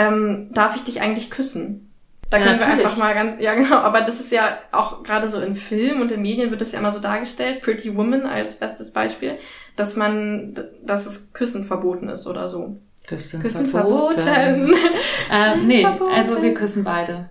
ähm, darf ich dich eigentlich küssen? Da können ja, wir einfach mal ganz, ja genau, aber das ist ja auch gerade so in Filmen und in Medien wird das ja immer so dargestellt, Pretty Woman als bestes Beispiel, dass man, dass es Küssen verboten ist oder so. Küssen, küssen verboten. verboten. äh, nee, verboten. also wir küssen beide.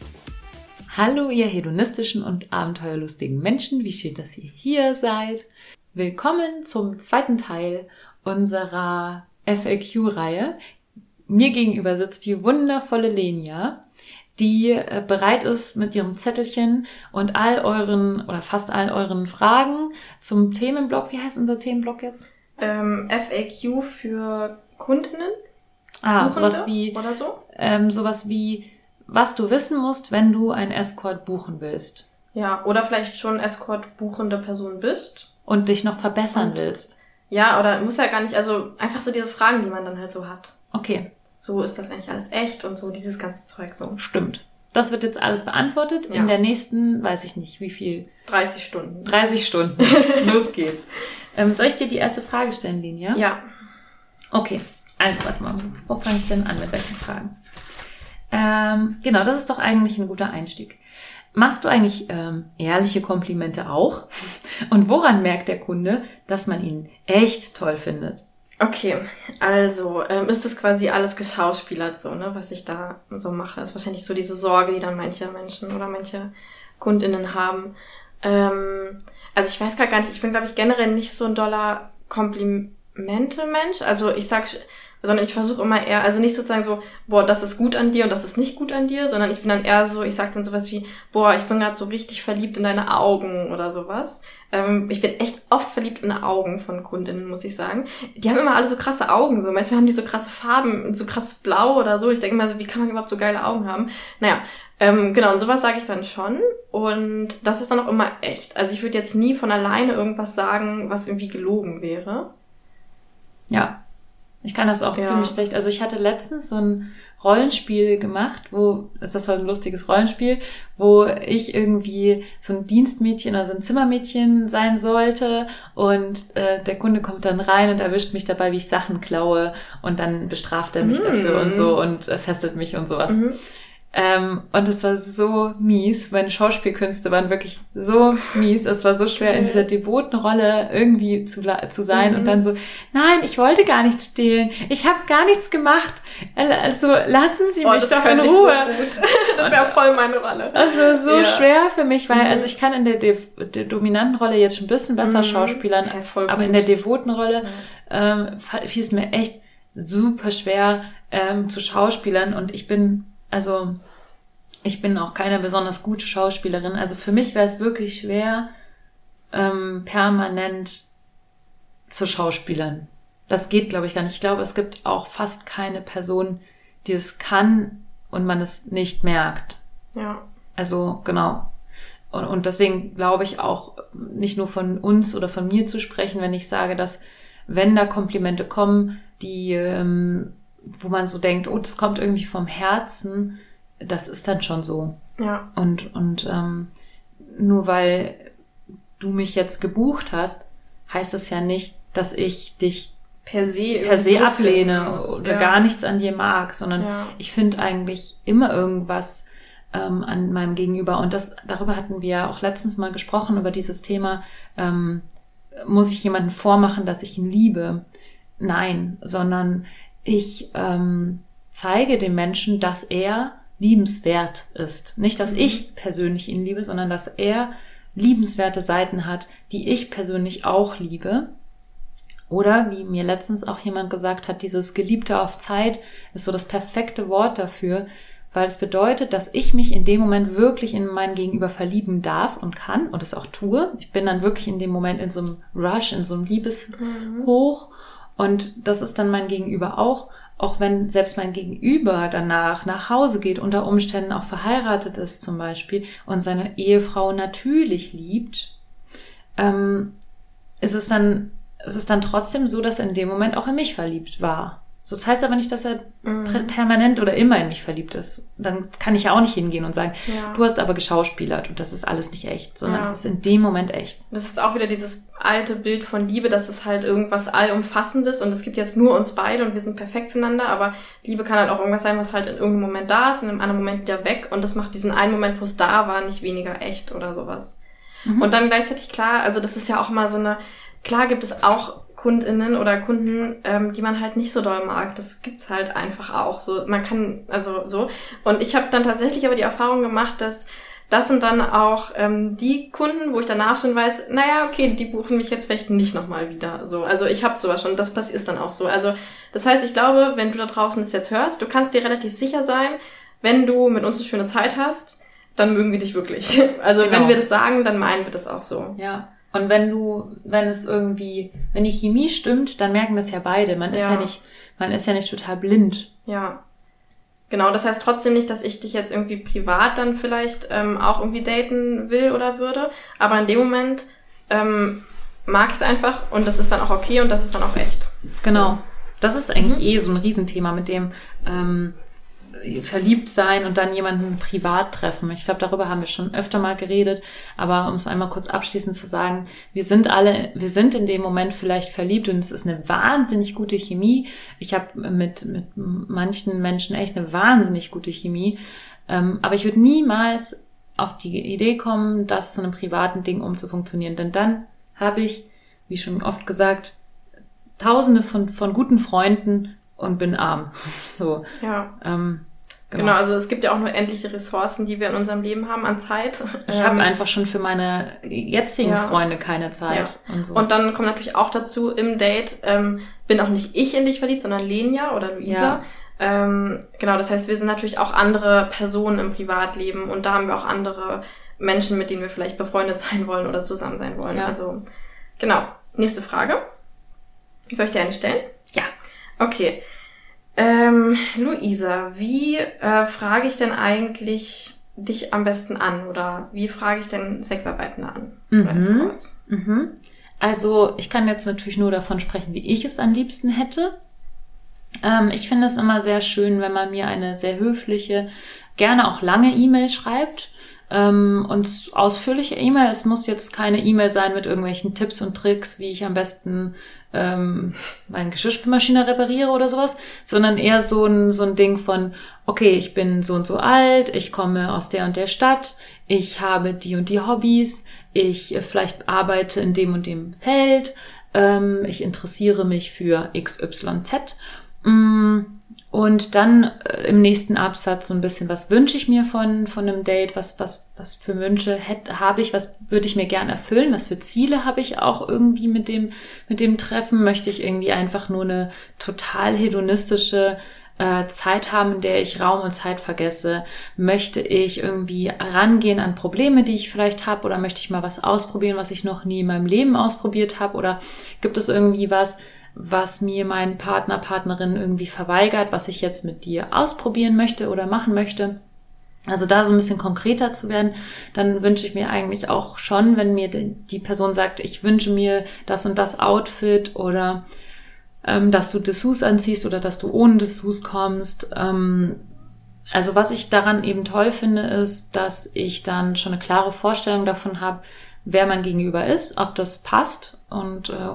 Hallo, ihr hedonistischen und abenteuerlustigen Menschen, wie schön, dass ihr hier seid. Willkommen zum zweiten Teil unserer FAQ-Reihe. Mir gegenüber sitzt die wundervolle Lenia, die äh, bereit ist mit ihrem Zettelchen und all euren oder fast all euren Fragen zum Themenblock. Wie heißt unser Themenblock jetzt? Ähm, FAQ für Kundinnen. Ah, sowas wie oder so. Ähm, sowas wie was du wissen musst, wenn du ein Escort buchen willst. Ja, oder vielleicht schon Escort buchende Person bist. Und dich noch verbessern und, willst. Ja, oder muss ja gar nicht, also einfach so diese Fragen, die man dann halt so hat. Okay. So ist das eigentlich alles echt und so dieses ganze Zeug so. Stimmt. Das wird jetzt alles beantwortet. Ja. In der nächsten, weiß ich nicht, wie viel. 30 Stunden. 30 Stunden. Los geht's. Ähm, soll ich dir die erste Frage stellen, Linia? Ja. Okay. Also, warte mal. Wo fange ich denn an mit welchen Fragen? Ähm, genau, das ist doch eigentlich ein guter Einstieg. Machst du eigentlich ähm, ehrliche Komplimente auch? Und woran merkt der Kunde, dass man ihn echt toll findet? Okay, also ähm, ist das quasi alles geschauspielert so, ne, was ich da so mache. Ist wahrscheinlich so diese Sorge, die dann manche Menschen oder manche Kundinnen haben. Ähm, also ich weiß gar nicht, ich bin, glaube ich, generell nicht so ein doller Komplimente-Mensch. Also ich sag sondern ich versuche immer eher, also nicht sozusagen so, boah, das ist gut an dir und das ist nicht gut an dir, sondern ich bin dann eher so, ich sag dann sowas wie, boah, ich bin gerade so richtig verliebt in deine Augen oder sowas. Ähm, ich bin echt oft verliebt in Augen von Kundinnen, muss ich sagen. Die haben immer alle so krasse Augen, so manchmal haben die so krasse Farben, so krasses Blau oder so. Ich denke immer so, wie kann man überhaupt so geile Augen haben? Naja, ähm, genau, und sowas sage ich dann schon. Und das ist dann auch immer echt. Also ich würde jetzt nie von alleine irgendwas sagen, was irgendwie gelogen wäre. Ja, ich kann das auch ja. ziemlich schlecht. Also ich hatte letztens so ein Rollenspiel gemacht, wo, das war ein lustiges Rollenspiel, wo ich irgendwie so ein Dienstmädchen oder so ein Zimmermädchen sein sollte und äh, der Kunde kommt dann rein und erwischt mich dabei, wie ich Sachen klaue und dann bestraft er mich mhm. dafür und so und äh, fesselt mich und sowas. Mhm. Ähm, und es war so mies. Meine Schauspielkünste waren wirklich so mies. Es war so schwer, in dieser devoten Rolle irgendwie zu, zu sein mhm. und dann so, nein, ich wollte gar nichts stehlen. Ich habe gar nichts gemacht. Also lassen Sie oh, mich doch in Ruhe. So das wäre voll meine Rolle. Also so ja. schwer für mich, weil mhm. also ich kann in der, De der dominanten Rolle jetzt schon ein bisschen besser mhm. schauspielern, ja, aber in der devoten Rolle ähm, fiel es mir echt super schwer ähm, zu schauspielern und ich bin also ich bin auch keine besonders gute Schauspielerin. Also für mich wäre es wirklich schwer, ähm, permanent zu schauspielern. Das geht, glaube ich, gar nicht. Ich glaube, es gibt auch fast keine Person, die es kann und man es nicht merkt. Ja. Also genau. Und, und deswegen glaube ich auch nicht nur von uns oder von mir zu sprechen, wenn ich sage, dass wenn da Komplimente kommen, die ähm, wo man so denkt, oh, das kommt irgendwie vom Herzen, das ist dann schon so. Ja. Und, und ähm, nur weil du mich jetzt gebucht hast, heißt es ja nicht, dass ich dich per se, per se ablehne oder ja. gar nichts an dir mag, sondern ja. ich finde eigentlich immer irgendwas ähm, an meinem Gegenüber. Und das, darüber hatten wir ja auch letztens mal gesprochen, über dieses Thema, ähm, muss ich jemanden vormachen, dass ich ihn liebe? Nein, sondern ich ähm, zeige dem Menschen, dass er liebenswert ist. Nicht, dass mhm. ich persönlich ihn liebe, sondern dass er liebenswerte Seiten hat, die ich persönlich auch liebe. Oder wie mir letztens auch jemand gesagt hat, dieses Geliebte auf Zeit ist so das perfekte Wort dafür, weil es bedeutet, dass ich mich in dem Moment wirklich in mein Gegenüber verlieben darf und kann und es auch tue. Ich bin dann wirklich in dem Moment in so einem Rush, in so einem Liebeshoch und das ist dann mein Gegenüber auch. Auch wenn selbst mein Gegenüber danach nach Hause geht, unter Umständen auch verheiratet ist zum Beispiel und seine Ehefrau natürlich liebt, ähm, ist es dann, ist es dann trotzdem so, dass er in dem Moment auch in mich verliebt war. So, das heißt aber nicht, dass er Mhm. permanent oder immer in mich verliebt ist. Dann kann ich ja auch nicht hingehen und sagen, Ja. du hast aber geschauspielert und das ist alles nicht echt, sondern Ja. es ist in dem Moment echt. Das ist auch wieder dieses alte Bild von Liebe, dass es halt irgendwas allumfassendes und es gibt jetzt nur uns beide und wir sind perfekt füreinander, aber Liebe kann halt auch irgendwas sein, was halt in irgendeinem Moment da ist und in einem anderen Moment wieder weg und das macht diesen einen Moment, wo es da war, nicht weniger echt oder sowas. Mhm. Und dann gleichzeitig klar, also das ist ja auch mal so eine, klar gibt es auch KundInnen oder Kunden, ähm, die man halt nicht so doll mag. Das gibt's halt einfach auch so. Man kann, also so. Und ich habe dann tatsächlich aber die Erfahrung gemacht, dass das sind dann auch ähm, die Kunden, wo ich danach schon weiß, naja, okay, die buchen mich jetzt vielleicht nicht nochmal wieder. So, also ich habe sowas schon, das passiert dann auch so. Also das heißt, ich glaube, wenn du da draußen das jetzt hörst, du kannst dir relativ sicher sein, wenn du mit uns eine schöne Zeit hast, dann mögen wir dich wirklich. Also Genau. wenn wir das sagen, dann meinen wir das auch so. Ja. Und wenn du, wenn es irgendwie, wenn die Chemie stimmt, dann merken das ja beide. Man ist Ja. ja nicht, man ist ja nicht total blind. Ja. Genau, das heißt trotzdem nicht, dass ich dich jetzt irgendwie privat dann vielleicht ähm, auch irgendwie daten will oder würde. Aber in dem Moment ähm, mag ich es einfach und das ist dann auch okay und das ist dann auch echt. Genau. Das ist eigentlich eh so ein Riesenthema mit dem ähm, verliebt sein und dann jemanden privat treffen. Ich glaube, darüber haben wir schon öfter mal geredet. Aber um es einmal kurz abschließend zu sagen, wir sind alle, wir sind in dem Moment vielleicht verliebt und es ist eine wahnsinnig gute Chemie. Ich habe mit, mit manchen Menschen echt eine wahnsinnig gute Chemie. Ähm, aber ich würde niemals auf die Idee kommen, das zu einem privaten Ding umzufunktionieren. Denn dann habe ich, wie schon oft gesagt, tausende von, von guten Freunden und bin arm. So, Ja. ähm, Genau. also es gibt ja auch nur endliche Ressourcen, die wir in unserem Leben haben an Zeit. Ich Ähm, habe einfach schon für meine jetzigen Ja. Freunde keine Zeit. Und so. Und dann kommt natürlich auch dazu im Date, ähm, bin auch nicht ich in dich verliebt, sondern Lenia oder Luisa. Ja. Ähm, genau, das heißt, wir sind natürlich auch andere Personen im Privatleben und da haben wir auch andere Menschen, mit denen wir vielleicht befreundet sein wollen oder zusammen sein wollen. Ja. Also, genau. Nächste Frage. Soll ich dir eine stellen? Ja. Okay. Ähm, Luisa, wie äh, frage ich denn eigentlich dich am besten an? Oder wie frage ich denn Sexarbeitende an? Mhm. Mhm. Also ich kann jetzt natürlich nur davon sprechen, wie ich es am liebsten hätte. Ähm, ich finde es immer sehr schön, wenn man mir eine sehr höfliche, gerne auch lange E-Mail schreibt. Ähm, und ausführliche E-Mail. Es muss jetzt keine E-Mail sein mit irgendwelchen Tipps und Tricks, wie ich am besten ähm, meine Geschirrspülmaschine repariere oder sowas, sondern eher so ein, so ein Ding von, okay, ich bin so und so alt, ich komme aus der und der Stadt, ich habe die und die Hobbys, ich äh, vielleicht arbeite in dem und dem Feld, ähm, ich interessiere mich für XYZ. Mm, Und dann äh, im nächsten Absatz so ein bisschen, was wünsche ich mir von, von einem Date, was, was, was für Wünsche hätte, habe ich, was würde ich mir gern erfüllen, was für Ziele habe ich auch irgendwie mit dem, mit dem Treffen, möchte ich irgendwie einfach nur eine total hedonistische äh, Zeit haben, in der ich Raum und Zeit vergesse, möchte ich irgendwie rangehen an Probleme, die ich vielleicht habe, oder möchte ich mal was ausprobieren, was ich noch nie in meinem Leben ausprobiert habe, oder gibt es irgendwie was, was mir mein Partner, Partnerin irgendwie verweigert, was ich jetzt mit dir ausprobieren möchte oder machen möchte. Also da so ein bisschen konkreter zu werden, dann wünsche ich mir eigentlich auch schon, wenn mir die Person sagt, ich wünsche mir das und das Outfit oder ähm, dass du Dessous anziehst oder dass du ohne Dessous kommst. Ähm, also was ich daran eben toll finde, ist, dass ich dann schon eine klare Vorstellung davon habe, wer mein Gegenüber ist, ob das passt und äh,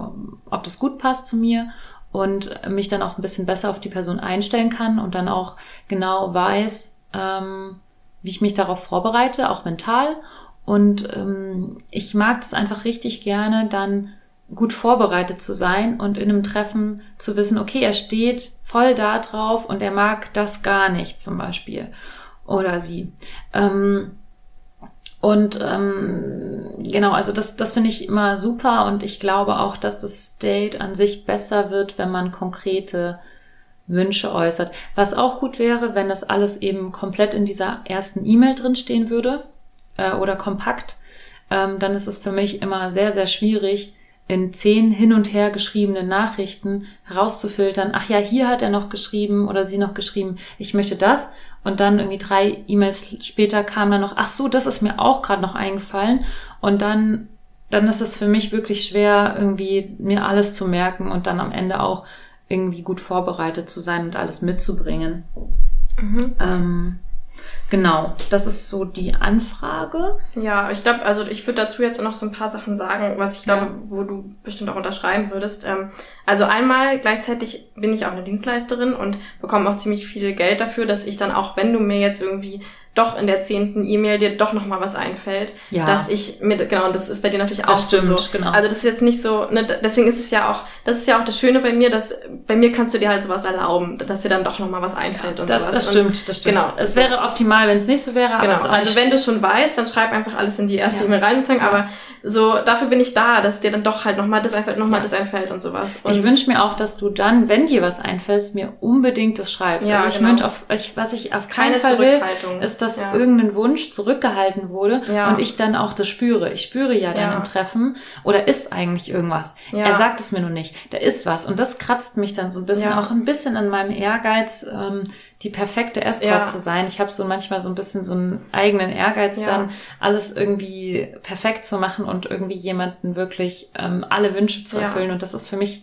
ob das gut passt zu mir und mich dann auch ein bisschen besser auf die Person einstellen kann und dann auch genau weiß, ähm, wie ich mich darauf vorbereite, auch mental. Und ähm, ich mag es einfach richtig gerne, dann gut vorbereitet zu sein und in einem Treffen zu wissen, okay, er steht voll da drauf und er mag das gar nicht zum Beispiel. Oder sie. Ähm, und ähm, genau, also das, das finde ich immer super und ich glaube auch, dass das Date an sich besser wird, wenn man konkrete Wünsche äußert. Was auch gut wäre, wenn das alles eben komplett in dieser ersten E-Mail drin stehen würde äh, oder kompakt, ähm, dann ist es für mich immer sehr, sehr schwierig, in zehn hin und her geschriebenen Nachrichten herauszufiltern, ach ja, hier hat er noch geschrieben oder sie noch geschrieben, ich möchte das. Und dann irgendwie drei E-Mails später kam dann noch, ach so, das ist mir auch gerade noch eingefallen. Und dann, dann ist es für mich wirklich schwer, irgendwie mir alles zu merken und dann am Ende auch irgendwie gut vorbereitet zu sein und alles mitzubringen. Mhm. Ähm, Genau, das ist so die Anfrage. Ja, ich glaube, also ich würde dazu jetzt noch so ein paar Sachen sagen, was ich glaube, ja. wo du bestimmt auch unterschreiben würdest. Ähm, also einmal gleichzeitig bin ich auch eine Dienstleisterin und bekomme auch ziemlich viel Geld dafür, dass ich dann auch, wenn du mir jetzt irgendwie doch in der zehnten E-Mail dir doch noch mal was einfällt, ja. dass ich mit genau, das ist bei dir natürlich das auch stimmt, so. Genau. Also das ist jetzt nicht so, ne, deswegen ist es ja auch, das ist ja auch das Schöne bei mir, dass bei mir kannst du dir halt sowas erlauben, dass dir dann doch noch mal was einfällt ja, und das, sowas. Das stimmt, und, das stimmt. Genau, es wäre optimal, wenn es nicht so wäre. Genau, also wenn du schon weißt, dann schreib einfach alles in die erste ja. E-Mail rein sozusagen, aber so dafür bin ich da, dass dir dann doch halt noch mal das einfällt, noch mal das einfällt und sowas. Und ich wünsche mir auch, dass du dann, wenn dir was einfällt, mir unbedingt das schreibst. Ja, also ich genau. wünsche auf, ich, was ich auf keinen Keine Fall will, ist, dass irgendein Wunsch zurückgehalten wurde ja. und ich dann auch das spüre. Ich spüre ja dann ja. im Treffen oder ist eigentlich irgendwas. Ja. Er sagt es mir nur nicht. Da ist was und das kratzt mich dann so ein bisschen auch ein bisschen an meinem Ehrgeiz. Ähm, die perfekte Escort ja. zu sein. Ich habe so manchmal so ein bisschen so einen eigenen Ehrgeiz, ja. dann alles irgendwie perfekt zu machen und irgendwie jemanden wirklich ähm, alle Wünsche zu erfüllen. Ja. Und das ist für mich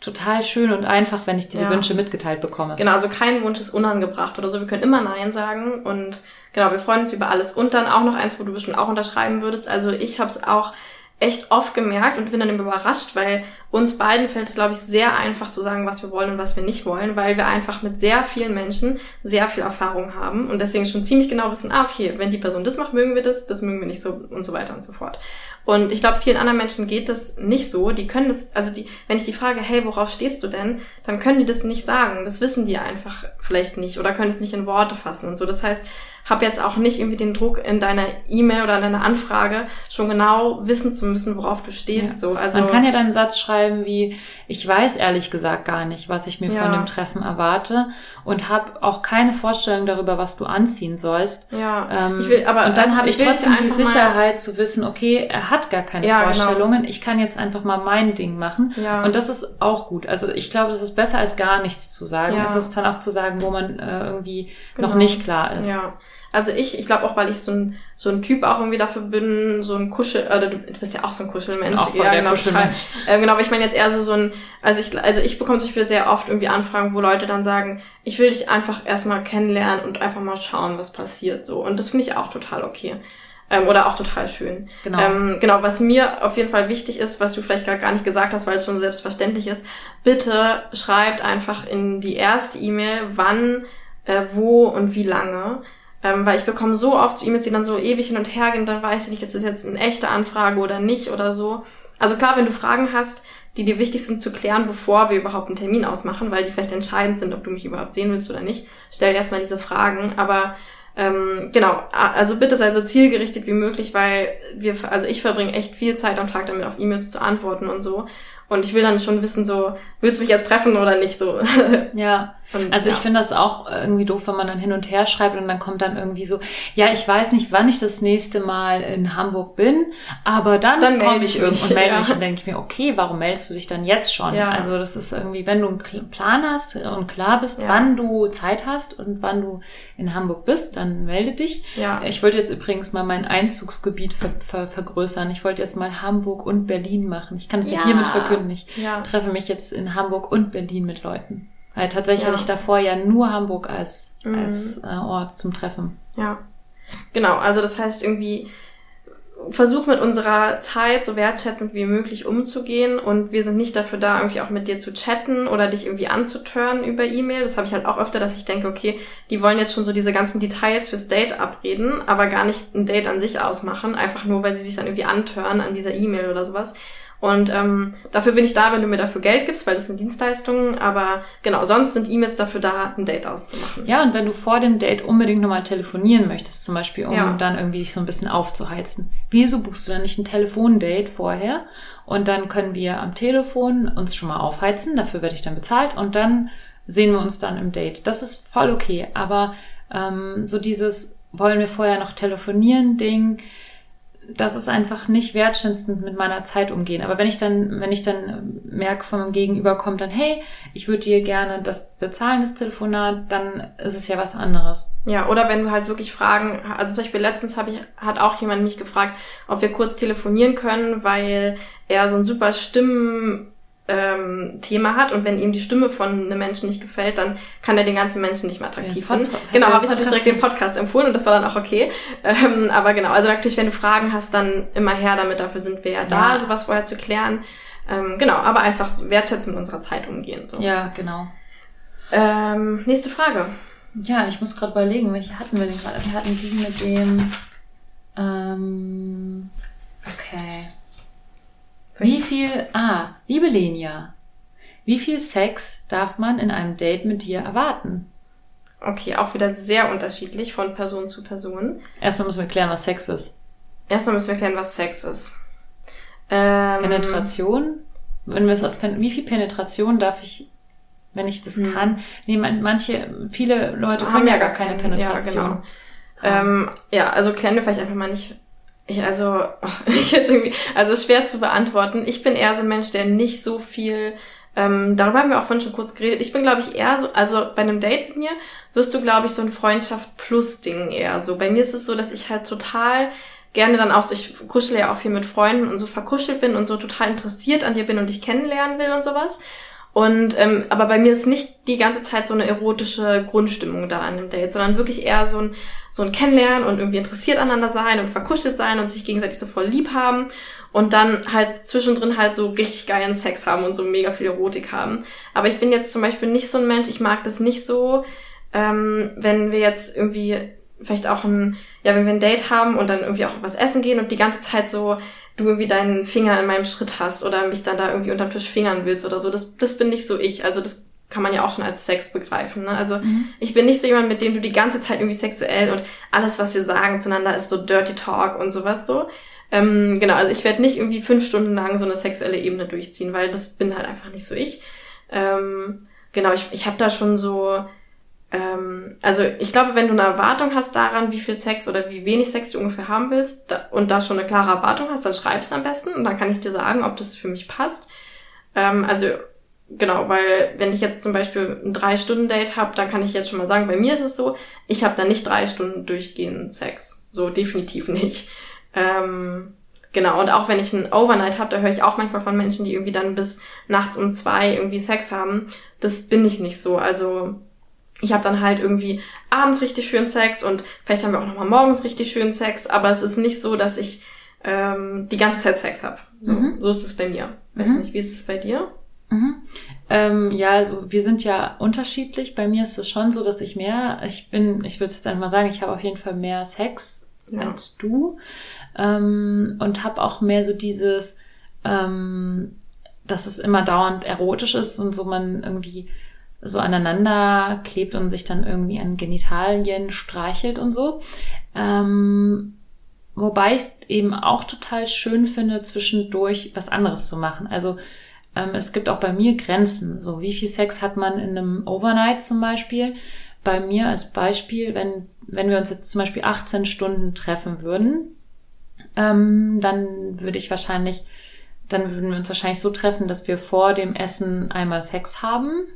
total schön und einfach, wenn ich diese ja. Wünsche mitgeteilt bekomme. Genau, also kein Wunsch ist unangebracht oder so. Wir können immer Nein sagen und genau, wir freuen uns über alles. Und dann auch noch eins, wo du bestimmt auch unterschreiben würdest. Also ich habe es auch echt oft gemerkt und bin dann überrascht, weil uns beiden fällt es, glaube ich, sehr einfach zu sagen, was wir wollen und was wir nicht wollen, weil wir einfach mit sehr vielen Menschen sehr viel Erfahrung haben und deswegen schon ziemlich genau wissen, ah, okay, wenn die Person das macht, mögen wir das, das mögen wir nicht so und so weiter und so fort. Und ich glaube, vielen anderen Menschen geht das nicht so. Die können das, also die, wenn ich die frage, hey, worauf stehst du denn, dann können die das nicht sagen. Das wissen die einfach vielleicht nicht oder können es nicht in Worte fassen und so. Das heißt, hab jetzt auch nicht irgendwie den Druck in deiner E-Mail oder in deiner Anfrage schon genau wissen zu müssen, worauf du stehst. Ja. So, also man kann ja dann einen Satz schreiben wie: Ich weiß ehrlich gesagt gar nicht, was ich mir ja. von dem Treffen erwarte und habe auch keine Vorstellung darüber, was du anziehen sollst. Ja. Ähm, ich will, aber und dann habe ich, ich trotzdem die Sicherheit zu wissen: Okay, er hat gar keine ja, genau. Vorstellungen. Genau. Ich kann jetzt einfach mal mein Ding machen. Ja. Und das ist auch gut. Also ich glaube, das ist besser als gar nichts zu sagen. Es ist dann auch zu sagen, wo man äh, irgendwie genau. noch nicht klar ist. Ja. Also ich, ich glaube auch, weil ich so ein, so ein Typ auch irgendwie dafür bin, so ein Kuschel, äh, du, du bist ja auch so ein Kuschelmensch. Auch voll ja, der genau, Kuschelmensch. Äh, genau, aber ich meine jetzt eher so, so ein, also ich, also ich bekomme zum Beispiel sehr oft irgendwie Anfragen, wo Leute dann sagen, ich will dich einfach erstmal kennenlernen und einfach mal schauen, was passiert, so. Und das finde ich auch total okay. Ähm, oder auch total schön. Genau. Ähm, genau, was mir auf jeden Fall wichtig ist, was du vielleicht gar, gar nicht gesagt hast, weil es schon selbstverständlich ist, bitte schreibt einfach in die erste E-Mail, wann, äh, wo und wie lange ähm, weil ich bekomme so oft E-Mails, die dann so ewig hin und her gehen, dann weiß ich nicht, ist das jetzt eine echte Anfrage oder nicht oder so. Also klar, wenn du Fragen hast, die dir wichtig sind zu klären, bevor wir überhaupt einen Termin ausmachen, weil die vielleicht entscheidend sind, ob du mich überhaupt sehen willst oder nicht, stell erstmal diese Fragen. Aber ähm, genau, also bitte sei so zielgerichtet wie möglich, weil wir, also ich verbringe echt viel Zeit am Tag damit, auf E-Mails zu antworten und so. Und ich will dann schon wissen, so, willst du mich jetzt treffen oder nicht so? Ja. Und, also ja. ich finde das auch irgendwie doof, wenn man dann hin und her schreibt und dann kommt dann irgendwie so, ja, ich weiß nicht, wann ich das nächste Mal in Hamburg bin, aber dann, dann komme ich irgendwo und melde ja. mich und denke ich mir, okay, warum meldest du dich dann jetzt schon? Ja. Also das ist irgendwie, wenn du einen Plan hast und klar bist, wann du Zeit hast und wann du in Hamburg bist, dann melde dich. Ja. Ich wollte jetzt übrigens mal mein Einzugsgebiet ver ver vergrößern. Ich wollte jetzt mal Hamburg und Berlin machen. Ich kann es ja hiermit verkünden. Ich treffe mich jetzt in Hamburg und Berlin mit Leuten. Weil tatsächlich ja. hatte ich davor ja nur Hamburg als, mhm. als äh, Ort zum Treffen. Ja. Genau, also das heißt irgendwie, versuch mit unserer Zeit so wertschätzend wie möglich umzugehen und wir sind nicht dafür da, irgendwie auch mit dir zu chatten oder dich irgendwie anzutören über E-Mail. Das habe ich halt auch öfter, dass ich denke, okay, die wollen jetzt schon so diese ganzen Details fürs Date abreden, aber gar nicht ein Date an sich ausmachen, einfach nur, weil sie sich dann irgendwie antören an dieser E-Mail oder sowas. Und ähm, dafür bin ich da, wenn du mir dafür Geld gibst, weil das sind Dienstleistungen. Aber genau, sonst sind E-Mails dafür da, ein Date auszumachen. Ja, und wenn du vor dem Date unbedingt nochmal telefonieren möchtest, zum Beispiel, um ja. dann irgendwie dich so ein bisschen aufzuheizen, wieso buchst du dann nicht ein Telefondate vorher? Und dann können wir am Telefon uns schon mal aufheizen, dafür werde ich dann bezahlt und dann sehen wir uns dann im Date. Das ist voll okay. Aber ähm, so dieses wollen wir vorher noch telefonieren Ding, das ist einfach nicht wertschätzend mit meiner Zeit umgehen. Aber wenn ich dann, wenn ich dann merke von meinem Gegenüber kommt dann, hey, ich würde dir gerne das bezahlen, das Telefonat, dann ist es ja was anderes. Ja, oder wenn du halt wirklich fragen, also zum Beispiel letztens habe ich, hat auch jemand mich gefragt, ob wir kurz telefonieren können, weil er so ein super Stimmen ähm, Thema hat und wenn ihm die Stimme von einem Menschen nicht gefällt, dann kann er den ganzen Menschen nicht mehr attraktiv ja, finden. Genau, habe ich natürlich direkt den Podcast empfohlen und das war dann auch okay. Ähm, aber genau, also natürlich, wenn du Fragen hast, dann immer her damit, dafür sind wir ja da, ja. sowas vorher zu klären. Ähm, genau, aber einfach wertschätzen mit unserer Zeit umgehen. So. Ja, genau. Ähm, nächste Frage. Ja, ich muss gerade überlegen, welche hatten wir denn gerade? Wir hatten die mit dem ähm, okay. Wie viel, ah, liebe Lenia, wie viel Sex darf man in einem Date mit dir erwarten? Okay, auch wieder sehr unterschiedlich von Person zu Person. Erstmal müssen wir klären, was Sex ist. Erstmal müssen wir klären, was Sex ist. Ähm, Penetration? Wenn wir es auf wie viel Penetration darf ich, wenn ich das hm. kann? Nee, manche, viele Leute haben ja gar keine Penetration. Ja, genau. Ähm, ja, also klären wir vielleicht einfach mal nicht ich also, ich jetzt irgendwie, also schwer zu beantworten. Ich bin eher so ein Mensch, der nicht so viel, ähm, darüber haben wir auch vorhin schon kurz geredet. Ich bin, glaube ich, eher so, also bei einem Date mit mir wirst du, glaube ich, so ein Freundschaft plus Ding eher so. Bei mir ist es so, dass ich halt total gerne dann auch so, ich kuschele ja auch viel mit Freunden und so verkuschelt bin und so total interessiert an dir bin und dich kennenlernen will und sowas. Und ähm, aber bei mir ist nicht die ganze Zeit so eine erotische Grundstimmung da an dem Date, sondern wirklich eher so ein so ein Kennenlernen und irgendwie interessiert aneinander sein und verkuschelt sein und sich gegenseitig so voll lieb haben und dann halt zwischendrin halt so richtig geilen Sex haben und so mega viel Erotik haben. Aber ich bin jetzt zum Beispiel nicht so ein Mensch, ich mag das nicht so, ähm, wenn wir jetzt irgendwie vielleicht auch ein, ja, wenn wir ein Date haben und dann irgendwie auch was essen gehen und die ganze Zeit so du irgendwie deinen Finger in meinem Schritt hast oder mich dann da irgendwie unterm Tisch fingern willst oder so. Das, das bin nicht so ich. Also das kann man ja auch schon als Sex begreifen. Ne? Also mhm. ich bin nicht so jemand, mit dem du die ganze Zeit irgendwie sexuell und alles, was wir sagen zueinander, ist so Dirty Talk und sowas so. Ähm, genau, also ich werde nicht irgendwie fünf Stunden lang so eine sexuelle Ebene durchziehen, weil das bin halt einfach nicht so ich. Ähm, genau, ich, ich habe da schon so ähm, also ich glaube, wenn du eine Erwartung hast daran, wie viel Sex oder wie wenig Sex du ungefähr haben willst da, und da schon eine klare Erwartung hast, dann schreib es am besten und dann kann ich dir sagen, ob das für mich passt. Ähm, also genau, weil wenn ich jetzt zum Beispiel ein Drei-Stunden-Date habe, dann kann ich jetzt schon mal sagen, bei mir ist es so, ich habe da nicht drei Stunden durchgehend Sex. So definitiv nicht. Ähm, genau, und auch wenn ich einen Overnight habe, da höre ich auch manchmal von Menschen, die irgendwie dann bis nachts um zwei irgendwie Sex haben. Das bin ich nicht so. Also ich habe dann halt irgendwie abends richtig schön Sex und vielleicht haben wir auch nochmal morgens richtig schön Sex, aber es ist nicht so, dass ich ähm, die ganze Zeit Sex habe. So, mhm. so ist es bei mir. Weiß mhm. nicht, wie ist es bei dir? Mhm. Ähm, ja, also wir sind ja unterschiedlich. Bei mir ist es schon so, dass ich mehr, ich bin, ich würde jetzt einfach mal sagen, ich habe auf jeden Fall mehr Sex ja. als du ähm, und habe auch mehr so dieses, ähm, dass es immer dauernd erotisch ist und so man irgendwie so aneinander klebt und sich dann irgendwie an Genitalien streichelt und so. Ähm, wobei ich es eben auch total schön finde, zwischendurch was anderes zu machen. Also ähm, es gibt auch bei mir Grenzen. So wie viel Sex hat man in einem Overnight zum Beispiel? Bei mir als Beispiel, wenn, wenn wir uns jetzt zum Beispiel 18 Stunden treffen würden, ähm, dann würde ich wahrscheinlich, dann würden wir uns wahrscheinlich so treffen, dass wir vor dem Essen einmal Sex haben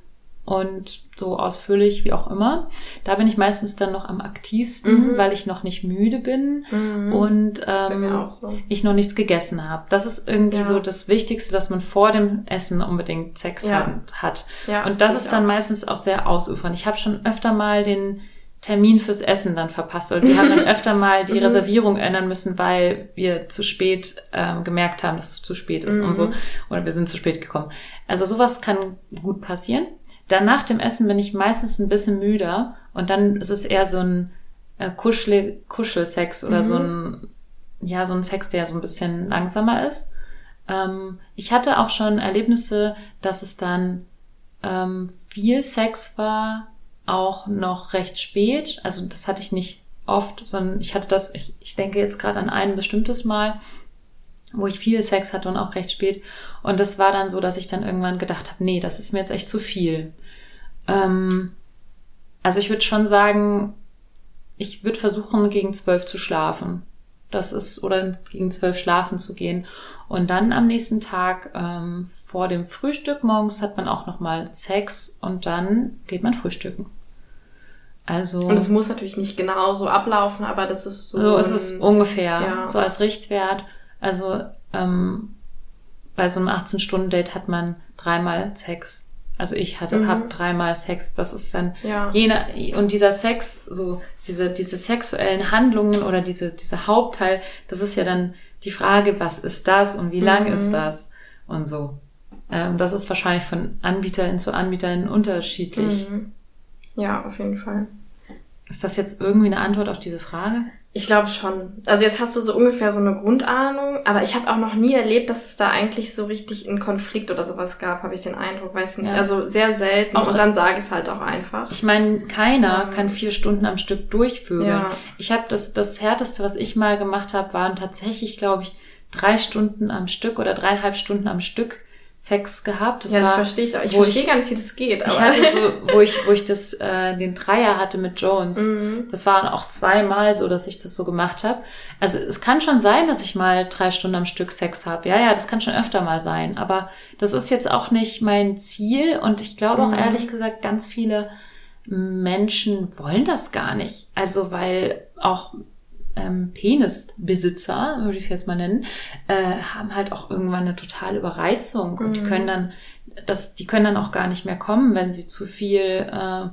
und so ausführlich wie auch immer. Da bin ich meistens dann noch am aktivsten, mhm. weil ich noch nicht müde bin mhm. und ähm, so. ich noch nichts gegessen habe. Das ist irgendwie ja. so das Wichtigste, dass man vor dem Essen unbedingt Sex ja. hat. Ja, und das ist dann auch. meistens auch sehr ausufernd. Ich habe schon öfter mal den Termin fürs Essen dann verpasst oder wir haben dann öfter mal die mhm. Reservierung ändern müssen, weil wir zu spät ähm, gemerkt haben, dass es zu spät ist und so mhm. oder wir sind zu spät gekommen. Also sowas kann gut passieren. Dann nach dem Essen bin ich meistens ein bisschen müder und dann ist es eher so ein äh, Kuschel Kuschelsex oder mhm. so ein ja so ein Sex, der so ein bisschen langsamer ist. Ähm, ich hatte auch schon Erlebnisse, dass es dann ähm, viel Sex war, auch noch recht spät. Also das hatte ich nicht oft, sondern ich hatte das, ich, ich denke jetzt gerade an ein bestimmtes Mal, wo ich viel Sex hatte und auch recht spät. Und das war dann so, dass ich dann irgendwann gedacht habe, nee, das ist mir jetzt echt zu viel. Ähm, also ich würde schon sagen, ich würde versuchen, gegen zwölf zu schlafen. Das ist, oder gegen zwölf schlafen zu gehen. Und dann am nächsten Tag ähm, vor dem Frühstück morgens hat man auch nochmal Sex und dann geht man frühstücken. Also. Und es muss natürlich nicht genau so ablaufen, aber das ist so. So ist es ungefähr. Ja. So als Richtwert. Also ähm, bei so einem 18-Stunden-Date hat man dreimal Sex. Also ich hatte, Mhm. hab dreimal Sex. Das ist dann Ja. jener und dieser Sex, so diese diese sexuellen Handlungen oder diese dieser Hauptteil, das ist ja dann die Frage, was ist das und wie lang Mhm. ist das und so. Ähm, das ist wahrscheinlich von Anbieterin zu Anbieterin unterschiedlich. Mhm. Ja, auf jeden Fall. Ist das jetzt irgendwie eine Antwort auf diese Frage? Ich glaube schon. Also jetzt hast du so ungefähr so eine Grundahnung, aber ich habe auch noch nie erlebt, dass es da eigentlich so richtig einen Konflikt oder sowas gab, habe ich den Eindruck, weiß ich nicht. Ja. Also sehr selten Auch und dann sage ich es halt auch einfach. Ich meine, keiner Mhm. kann vier Stunden am Stück durchvögeln. Ja. Ich habe das, das härteste, was ich mal gemacht habe, waren tatsächlich, glaube ich, drei Stunden am Stück oder dreieinhalb Stunden am Stück Sex gehabt. Das ja, das war, verstehe ich auch. Ich verstehe gar nicht, wie das geht. ich Aber hatte so, wo ich, wo ich das, äh, den Dreier hatte mit Jones. Mhm. Das waren auch zweimal so, dass ich das so gemacht habe. Also es kann schon sein, dass ich mal drei Stunden am Stück Sex habe. Ja, ja, das kann schon öfter mal sein. Aber das ist jetzt auch nicht mein Ziel. Und ich glaube auch Mhm. ehrlich gesagt, ganz viele Menschen wollen das gar nicht. Also weil auch ähm, Penisbesitzer, würde ich es jetzt mal nennen, äh, haben halt auch irgendwann eine totale Überreizung und die Mhm. können dann, das, die können dann auch gar nicht mehr kommen, wenn sie zu viel äh,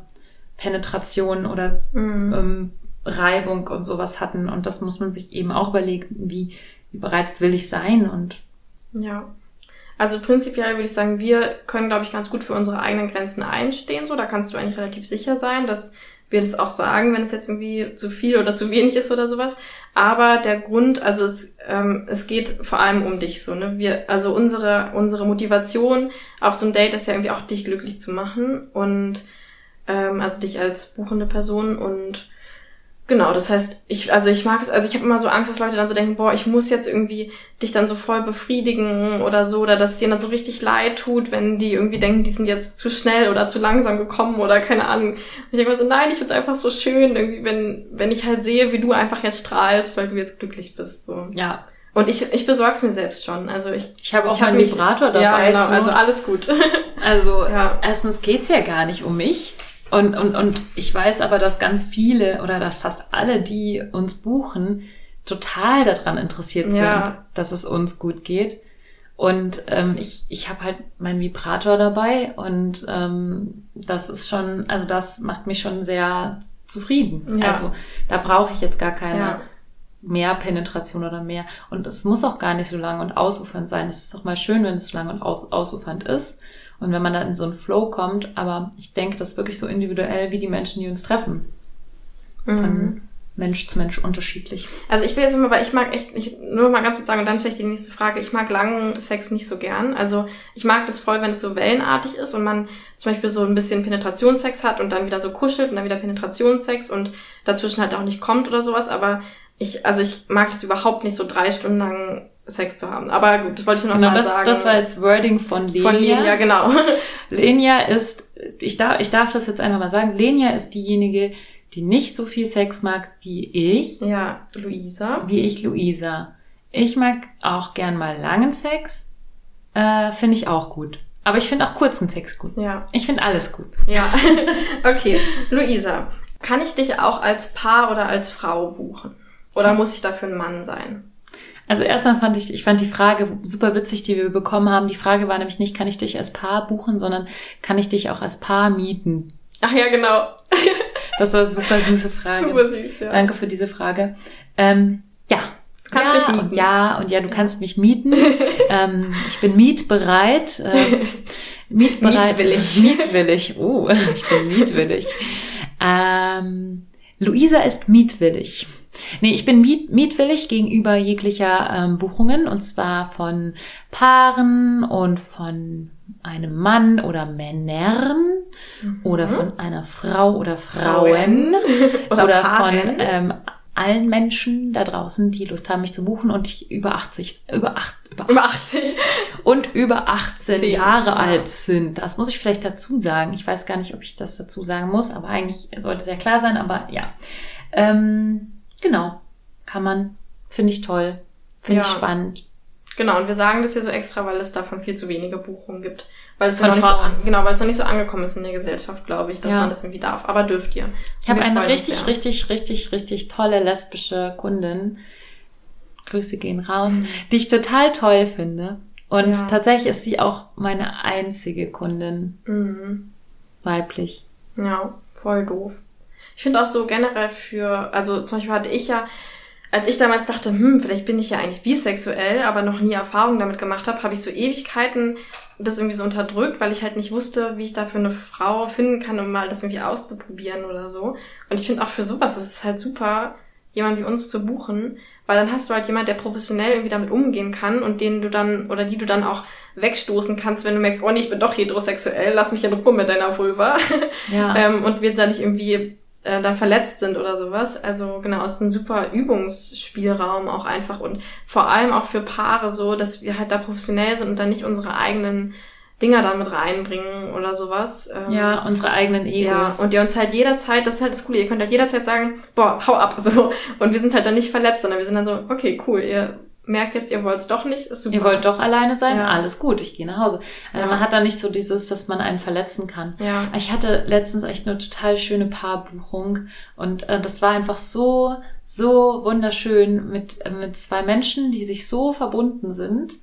Penetration oder Mhm. ähm, Reibung und sowas hatten. Und das muss man sich eben auch überlegen, wie, wie bereizt will ich sein und Ja. Also prinzipiell würde ich sagen, wir können, glaube ich, ganz gut für unsere eigenen Grenzen einstehen. So, da kannst du eigentlich relativ sicher sein, dass wir das auch sagen, wenn es jetzt irgendwie zu viel oder zu wenig ist oder sowas. Aber der Grund, also es, ähm, es geht vor allem um dich so, ne? Wir, also unsere, unsere Motivation auf so einem Date ist ja irgendwie auch dich glücklich zu machen und ähm, also dich als buchende Person und Genau, das heißt, ich, also ich mag es, also ich habe immer so Angst, dass Leute dann so denken, boah, ich muss jetzt irgendwie dich dann so voll befriedigen oder so, oder dass es denen dann so richtig leid tut, wenn die irgendwie denken, die sind jetzt zu schnell oder zu langsam gekommen oder keine Ahnung. Und ich denke mir so, nein, ich find's einfach so schön, irgendwie, wenn, wenn ich halt sehe, wie du einfach jetzt strahlst, weil du jetzt glücklich bist. So. ja, Und ich, ich besorg's mir selbst schon. Also ich, ich habe auch ich hab meinen mich- Vibrator dabei. ja, genau, so. also alles gut. Also Ja. erstens geht's ja gar nicht um mich. Und, und, und ich weiß aber, dass ganz viele oder dass fast alle, die uns buchen, total daran interessiert sind, Ja. dass es uns gut geht. Und ähm, ich, ich habe halt meinen Vibrator dabei und ähm, das ist schon, also das macht mich schon sehr zufrieden. Ja. Also da brauche ich jetzt gar keine Ja. mehr Penetration oder mehr. Und es muss auch gar nicht so lang und ausufernd sein. Es ist auch mal schön, wenn es so lang und au- ausufernd ist. Und wenn man dann in so einen Flow kommt. Aber ich denke, das ist wirklich so individuell wie die Menschen, die uns treffen. Von Mensch zu Mensch unterschiedlich. Also ich will jetzt immer, weil ich mag echt, ich, nur mal ganz kurz sagen und dann stelle ich die nächste Frage. Ich mag langen Sex nicht so gern. Also ich mag das voll, wenn es so wellenartig ist und man zum Beispiel so ein bisschen Penetrationssex hat und dann wieder so kuschelt und dann wieder Penetrationssex und dazwischen halt auch nicht kommt oder sowas. Aber ich, also ich mag das überhaupt nicht so drei Stunden lang Sex zu haben. Aber gut, das wollte ich noch Genau, mal das, sagen. das war jetzt Wording von Lenia. von Lenia, genau. Lenia ist, ich darf, ich darf das jetzt einfach mal sagen, Lenia ist diejenige, die nicht so viel Sex mag wie ich. ja, Luisa. wie ich Luisa. Ich mag auch gern mal langen Sex. Äh, finde ich auch gut. Aber ich finde auch kurzen Sex gut. Ja. Ich finde alles gut. Ja, okay. Luisa, kann ich dich auch als Paar oder als Frau buchen? Oder muss ich dafür ein Mann sein? Also erstmal fand ich, ich fand die Frage super witzig, die wir bekommen haben. Die Frage war nämlich nicht, kann ich dich als Paar buchen, sondern kann ich dich auch als Paar mieten? Ach ja, genau. Das war eine super süße Frage. Super süß, ja. Danke für diese Frage. Ähm, ja. Kannst ja, mich mieten. und Ja, und ja, du kannst mich mieten. ähm, ich bin mietbereit. Ähm, mietbereit. Mietwillig. Mietwillig. Oh, ich bin mietwillig. Ähm, Luisa ist mietwillig. Nee, ich bin miet mietwillig gegenüber jeglicher ähm, Buchungen und zwar von Paaren und von einem Mann oder Männern oder von einer Frau oder Frauen Mhm. Oder oder, von ähm, allen Menschen da draußen, die Lust haben, mich zu buchen und über 80, über 8, über, Über 80. und über 18 Zehn, Jahre ja. alt sind. Das muss ich vielleicht dazu sagen. Ich weiß gar nicht, ob ich das dazu sagen muss, aber eigentlich sollte es ja klar sein, aber ja. Ähm, genau. Kann man. Finde ich toll. Finde ich Ja. spannend. Genau, und wir sagen das hier so extra, weil es davon viel zu wenige Buchungen gibt. Weil es Von noch nicht so an, genau, weil es noch nicht so angekommen ist in der Gesellschaft, glaube ich, dass Ja. man das irgendwie darf. Aber dürft ihr. Ich habe eine richtig, richtig, richtig, richtig tolle lesbische Kundin. Grüße gehen raus, die ich total toll finde. Und. Ja. tatsächlich ist sie auch meine einzige Kundin Mhm. weiblich. Ja, voll doof. Ich finde auch so generell für, also zum Beispiel hatte ich ja, als ich damals dachte, hm, vielleicht bin ich ja eigentlich bisexuell, aber noch nie Erfahrung damit gemacht habe, habe ich so Ewigkeiten das irgendwie so unterdrückt, weil ich halt nicht wusste, wie ich da für eine Frau finden kann, um mal das irgendwie auszuprobieren oder so. Und ich finde auch für sowas ist es halt super, jemand wie uns zu buchen, weil dann hast du halt jemand, der professionell irgendwie damit umgehen kann und den du dann, oder die du dann auch wegstoßen kannst, wenn du merkst, oh nee, ich bin doch heterosexuell, lass mich in Ruhe mit deiner Vulva. Ja. ähm, und wir da nicht irgendwie äh, dann verletzt sind oder sowas. Also genau, es ist ein super Übungsspielraum auch einfach und vor allem auch für Paare so, dass wir halt da professionell sind und dann nicht unsere eigenen Dinger da mit reinbringen oder sowas. Ähm, ja, unsere eigenen ja, Egos. und ihr uns halt jederzeit, das ist halt das Coole, ihr könnt halt jederzeit sagen, boah, hau ab, so. Und wir sind halt dann nicht verletzt, sondern wir sind dann so, okay, cool, ihr merkt jetzt, ihr wollt's doch nicht, ist super. Ihr wollt doch alleine sein? Ja. Alles gut, ich gehe nach Hause. Also Ja. man hat da nicht so dieses, dass man einen verletzen kann. Ja. Ich hatte letztens echt eine total schöne Paarbuchung und äh, das war einfach so, so wunderschön mit, äh, mit zwei Menschen, die sich so verbunden sind,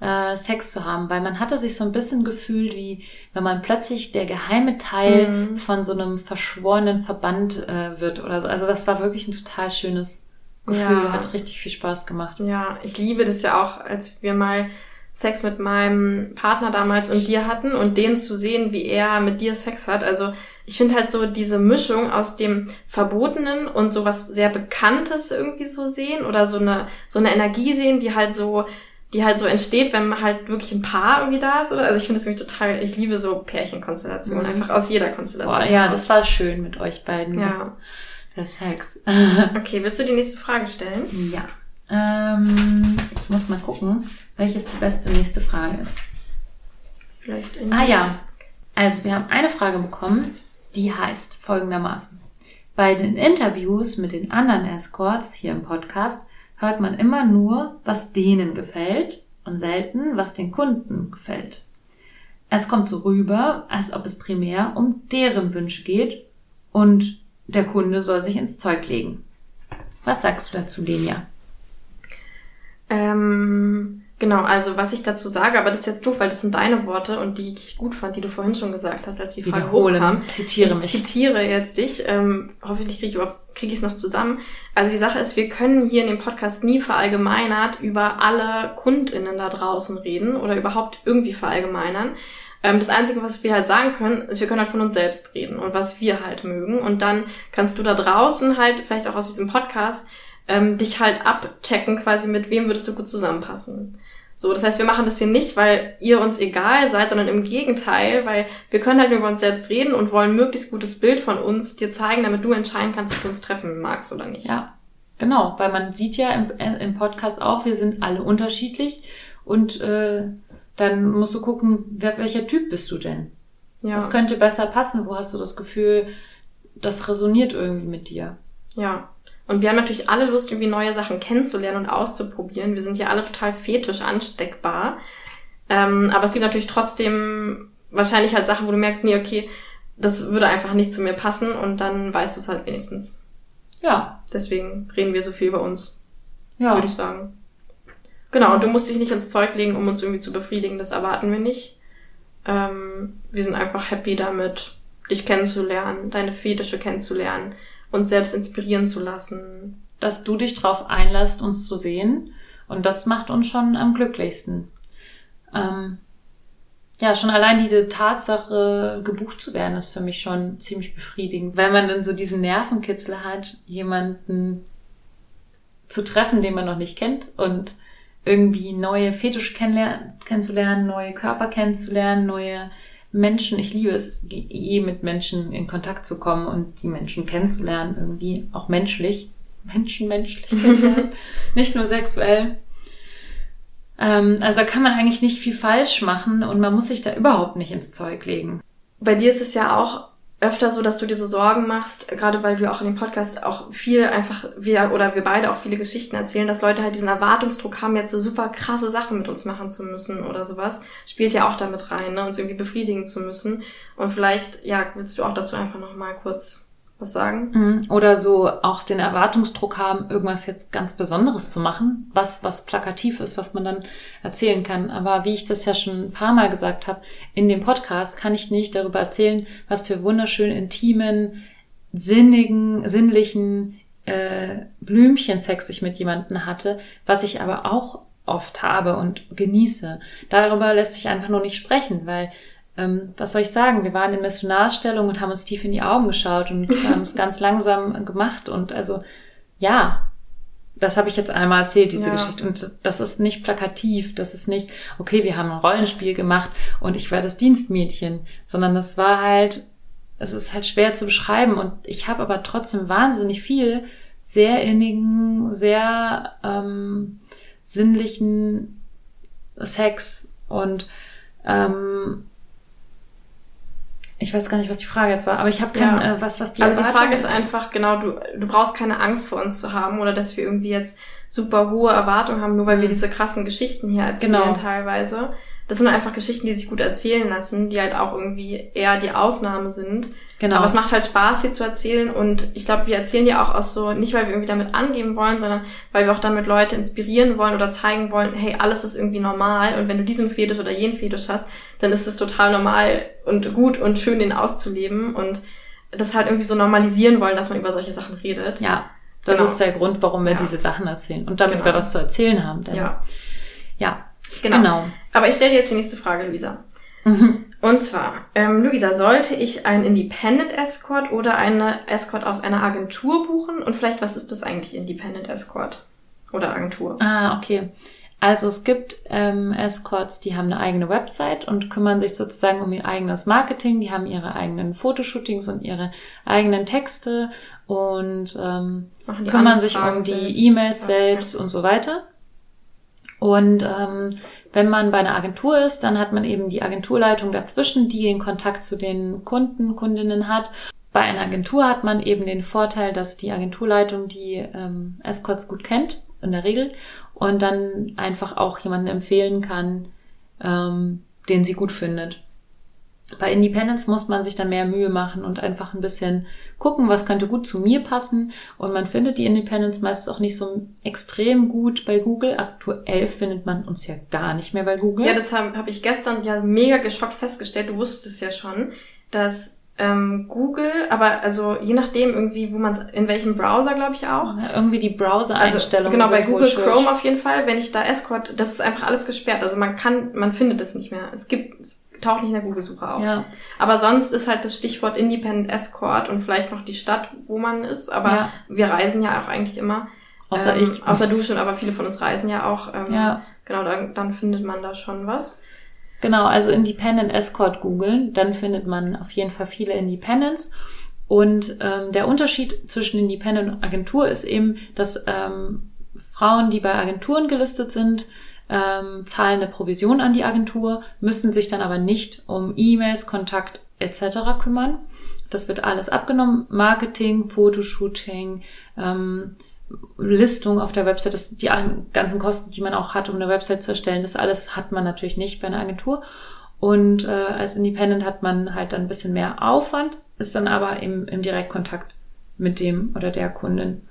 äh, Sex zu haben, weil man hatte sich so ein bisschen gefühlt, wie wenn man plötzlich der geheime Teil Mhm. von so einem verschworenen Verband äh, wird oder so. Also das war wirklich ein total schönes Gefühl, Ja. hat richtig viel Spaß gemacht. Ja, ich liebe das ja auch, als wir mal Sex mit meinem Partner damals und dir hatten und den zu sehen, wie er mit dir Sex hat. Also ich finde halt so diese Mischung aus dem Verbotenen und so was sehr Bekanntes irgendwie so sehen oder so eine, so eine Energie sehen, die halt so, die halt so entsteht, wenn man halt wirklich ein Paar irgendwie da ist, oder? Also ich finde das irgendwie total, ich liebe so Pärchenkonstellationen, Mhm. einfach aus jeder Konstellation. Boah, ja, das war schön mit euch beiden. Ja. Der Sex. Okay, willst du die nächste Frage stellen? ja. Ähm, ich muss mal gucken, welches die beste nächste Frage ist. Vielleicht in Ah ja, also wir haben eine Frage bekommen, die heißt folgendermaßen. Bei den Interviews mit den anderen Escorts hier im Podcast hört man immer nur, was denen gefällt und selten, was den Kunden gefällt. Es kommt so rüber, als ob es primär um deren Wünsche geht und der Kunde soll sich ins Zeug legen. Was sagst du dazu, Lenia? Ähm, genau, also was ich dazu sage, aber das ist jetzt doof, weil das sind deine Worte und die ich gut fand, die du vorhin schon gesagt hast, als die Frage Wiederholen. hochkam. Zitiere ich mich. zitiere jetzt dich. Ähm, hoffentlich kriege ich kriege ich es noch zusammen. Also die Sache ist, wir können hier in dem Podcast nie verallgemeinert über alle KundInnen da draußen reden oder überhaupt irgendwie verallgemeinern. Ähm, das Einzige, was wir halt sagen können, ist, wir können halt von uns selbst reden und was wir halt mögen. Und dann kannst du da draußen halt, vielleicht auch aus diesem Podcast, ähm, dich halt abchecken quasi, mit wem würdest du gut zusammenpassen. So, das heißt, wir machen das hier nicht, weil ihr uns egal seid, sondern im Gegenteil, weil wir können halt über uns selbst reden und wollen möglichst gutes Bild von uns dir zeigen, damit du entscheiden kannst, ob du uns treffen magst oder nicht. Ja, genau, weil man sieht ja im, äh, im Podcast auch, wir sind alle unterschiedlich und äh, dann musst du gucken, wer, welcher Typ bist du denn? ja. Was könnte besser passen? Wo hast du das Gefühl, das resoniert irgendwie mit dir? Ja. Und wir haben natürlich alle Lust, irgendwie neue Sachen kennenzulernen und auszuprobieren. Wir sind ja alle total fetisch ansteckbar. Ähm, aber es gibt natürlich trotzdem wahrscheinlich halt Sachen, wo du merkst, nee, okay, das würde einfach nicht zu mir passen und dann weißt du es halt wenigstens. Ja, Deswegen reden wir so viel über uns, ja. würde ich sagen. Genau, und du musst dich nicht ins Zeug legen, um uns irgendwie zu befriedigen, das erwarten wir nicht. Ähm, wir sind einfach happy damit, dich kennenzulernen, deine Fetische kennenzulernen, uns selbst inspirieren zu lassen. Dass du dich drauf einlässt, uns zu sehen. Und das macht uns schon am glücklichsten. Ähm, ja, schon allein diese Tatsache, gebucht zu werden, ist für mich schon ziemlich befriedigend. Weil man dann so diesen Nervenkitzel hat, jemanden zu treffen, den man noch nicht kennt und irgendwie neue Fetische kennenzulernen, neue Körper kennenzulernen, neue Menschen. Ich liebe es, eh mit Menschen in Kontakt zu kommen und die Menschen kennenzulernen, irgendwie auch menschlich. menschenmenschlich kennenlernen, nicht nur sexuell. Ähm, also da kann man eigentlich nicht viel falsch machen und man muss sich da überhaupt nicht ins Zeug legen. Bei dir ist es ja auch öfter so, dass du dir so Sorgen machst, gerade weil wir auch in dem Podcast auch viel einfach, wir oder wir beide auch viele Geschichten erzählen, dass Leute halt diesen Erwartungsdruck haben, jetzt so super krasse Sachen mit uns machen zu müssen oder sowas. Spielt ja auch damit rein, ne, uns irgendwie befriedigen zu müssen. Und vielleicht, ja, willst du auch dazu einfach nochmal kurz was sagen. Mhm. Oder so auch den Erwartungsdruck haben, irgendwas jetzt ganz Besonderes zu machen, was, was plakativ ist, was man dann erzählen kann. Aber wie ich das ja schon ein paar Mal gesagt habe, in dem Podcast kann ich nicht darüber erzählen, was für wunderschön intimen, sinnigen, sinnlichen äh, Blümchensex ich mit jemanden hatte, was ich aber auch oft habe und genieße. Darüber lässt sich einfach nur nicht sprechen, weil ähm, was soll ich sagen, wir waren in Missionarstellung und haben uns tief in die Augen geschaut und haben es ganz langsam gemacht und also ja, das habe ich jetzt einmal erzählt, diese ja. Geschichte. Und das ist nicht plakativ, das ist nicht, okay, wir haben ein Rollenspiel gemacht und ich war das Dienstmädchen, sondern das war halt, es ist halt schwer zu beschreiben. Und ich habe aber trotzdem wahnsinnig viel sehr innigen, sehr ähm, sinnlichen Sex und ähm, ich weiß gar nicht, was die Frage jetzt war, aber ich habe kein, ja. äh, was, was die Also die Frage ist einfach, genau, du, du brauchst keine Angst vor uns zu haben oder dass wir irgendwie jetzt super hohe Erwartungen haben, nur weil wir mhm. diese krassen Geschichten hier erzählen genau. teilweise. Das sind einfach Geschichten, die sich gut erzählen lassen, die halt auch irgendwie eher die Ausnahme sind. Genau. Aber es macht halt Spaß, hier zu erzählen und ich glaube, wir erzählen ja auch aus so, nicht weil wir irgendwie damit angeben wollen, sondern weil wir auch damit Leute inspirieren wollen oder zeigen wollen, hey, alles ist irgendwie normal und wenn du diesen Fetisch oder jenen Fetisch hast, dann ist es total normal und gut und schön, den auszuleben und das halt irgendwie so normalisieren wollen, dass man über solche Sachen redet. Ja, das genau. ist der Grund, warum wir ja. diese Sachen erzählen und damit genau. wir was zu erzählen haben. Denn, ja. Ja, genau. genau. Aber ich stelle dir jetzt die nächste Frage, Luisa. Mhm. Und zwar, ähm, Luisa, sollte ich einen Independent Escort oder eine Escort aus einer Agentur buchen? Und vielleicht, was ist das eigentlich Independent Escort oder Agentur? Ah, okay. Also es gibt ähm, Escorts, die haben eine eigene Website und kümmern sich sozusagen um ihr eigenes Marketing. Die haben ihre eigenen Fotoshootings und ihre eigenen Texte und ähm, kümmern sich um die E-Mails selbst und so weiter. Und ähm, wenn man bei einer Agentur ist, dann hat man eben die Agenturleitung dazwischen, die den Kontakt zu den Kunden, Kundinnen hat. Bei einer Agentur hat man eben den Vorteil, dass die Agenturleitung die ähm, Escorts gut kennt, in der Regel, und dann einfach auch jemanden empfehlen kann, ähm, den sie gut findet. Bei Independence muss man sich dann mehr Mühe machen und einfach ein bisschen gucken, was könnte gut zu mir passen. Und man findet die Independence meistens auch nicht so extrem gut bei Google. Aktuell findet man uns ja gar nicht mehr bei Google. Ja, das habe hab ich gestern ja mega geschockt festgestellt. Du wusstest ja schon, dass ähm, Google, aber also je nachdem irgendwie, wo man in welchem Browser, glaube ich auch. Ja, irgendwie die Browser-Einstellungen. Also, genau, bei Google Chrome auf jeden Fall, wenn ich da Escort, das ist einfach alles gesperrt. Also man kann, man findet es nicht mehr. Es gibt, es taucht nicht in der Google-Suche auf. Ja. Aber sonst ist halt das Stichwort Independent Escort und vielleicht noch die Stadt, wo man ist. Aber ja. wir reisen ja auch eigentlich immer. Außer ähm, ich. Außer du schon, aber viele von uns reisen ja auch. Ähm, ja. Genau, dann, dann findet man da schon was. Genau, also Independent Escort googeln, dann findet man auf jeden Fall viele Independents. Und ähm, der Unterschied zwischen Independent und Agentur ist eben, dass ähm, Frauen, die bei Agenturen gelistet sind, ähm, zahlen eine Provision an die Agentur, müssen sich dann aber nicht um E-Mails, Kontakt etc. kümmern. Das wird alles abgenommen. Marketing, Fotoshooting, ähm, Listung auf der Website, das, die ganzen Kosten, die man auch hat, um eine Website zu erstellen, das alles hat man natürlich nicht bei einer Agentur. Und äh, als Independent hat man halt dann ein bisschen mehr Aufwand, ist dann aber im, im Direktkontakt mit dem oder der Kundin.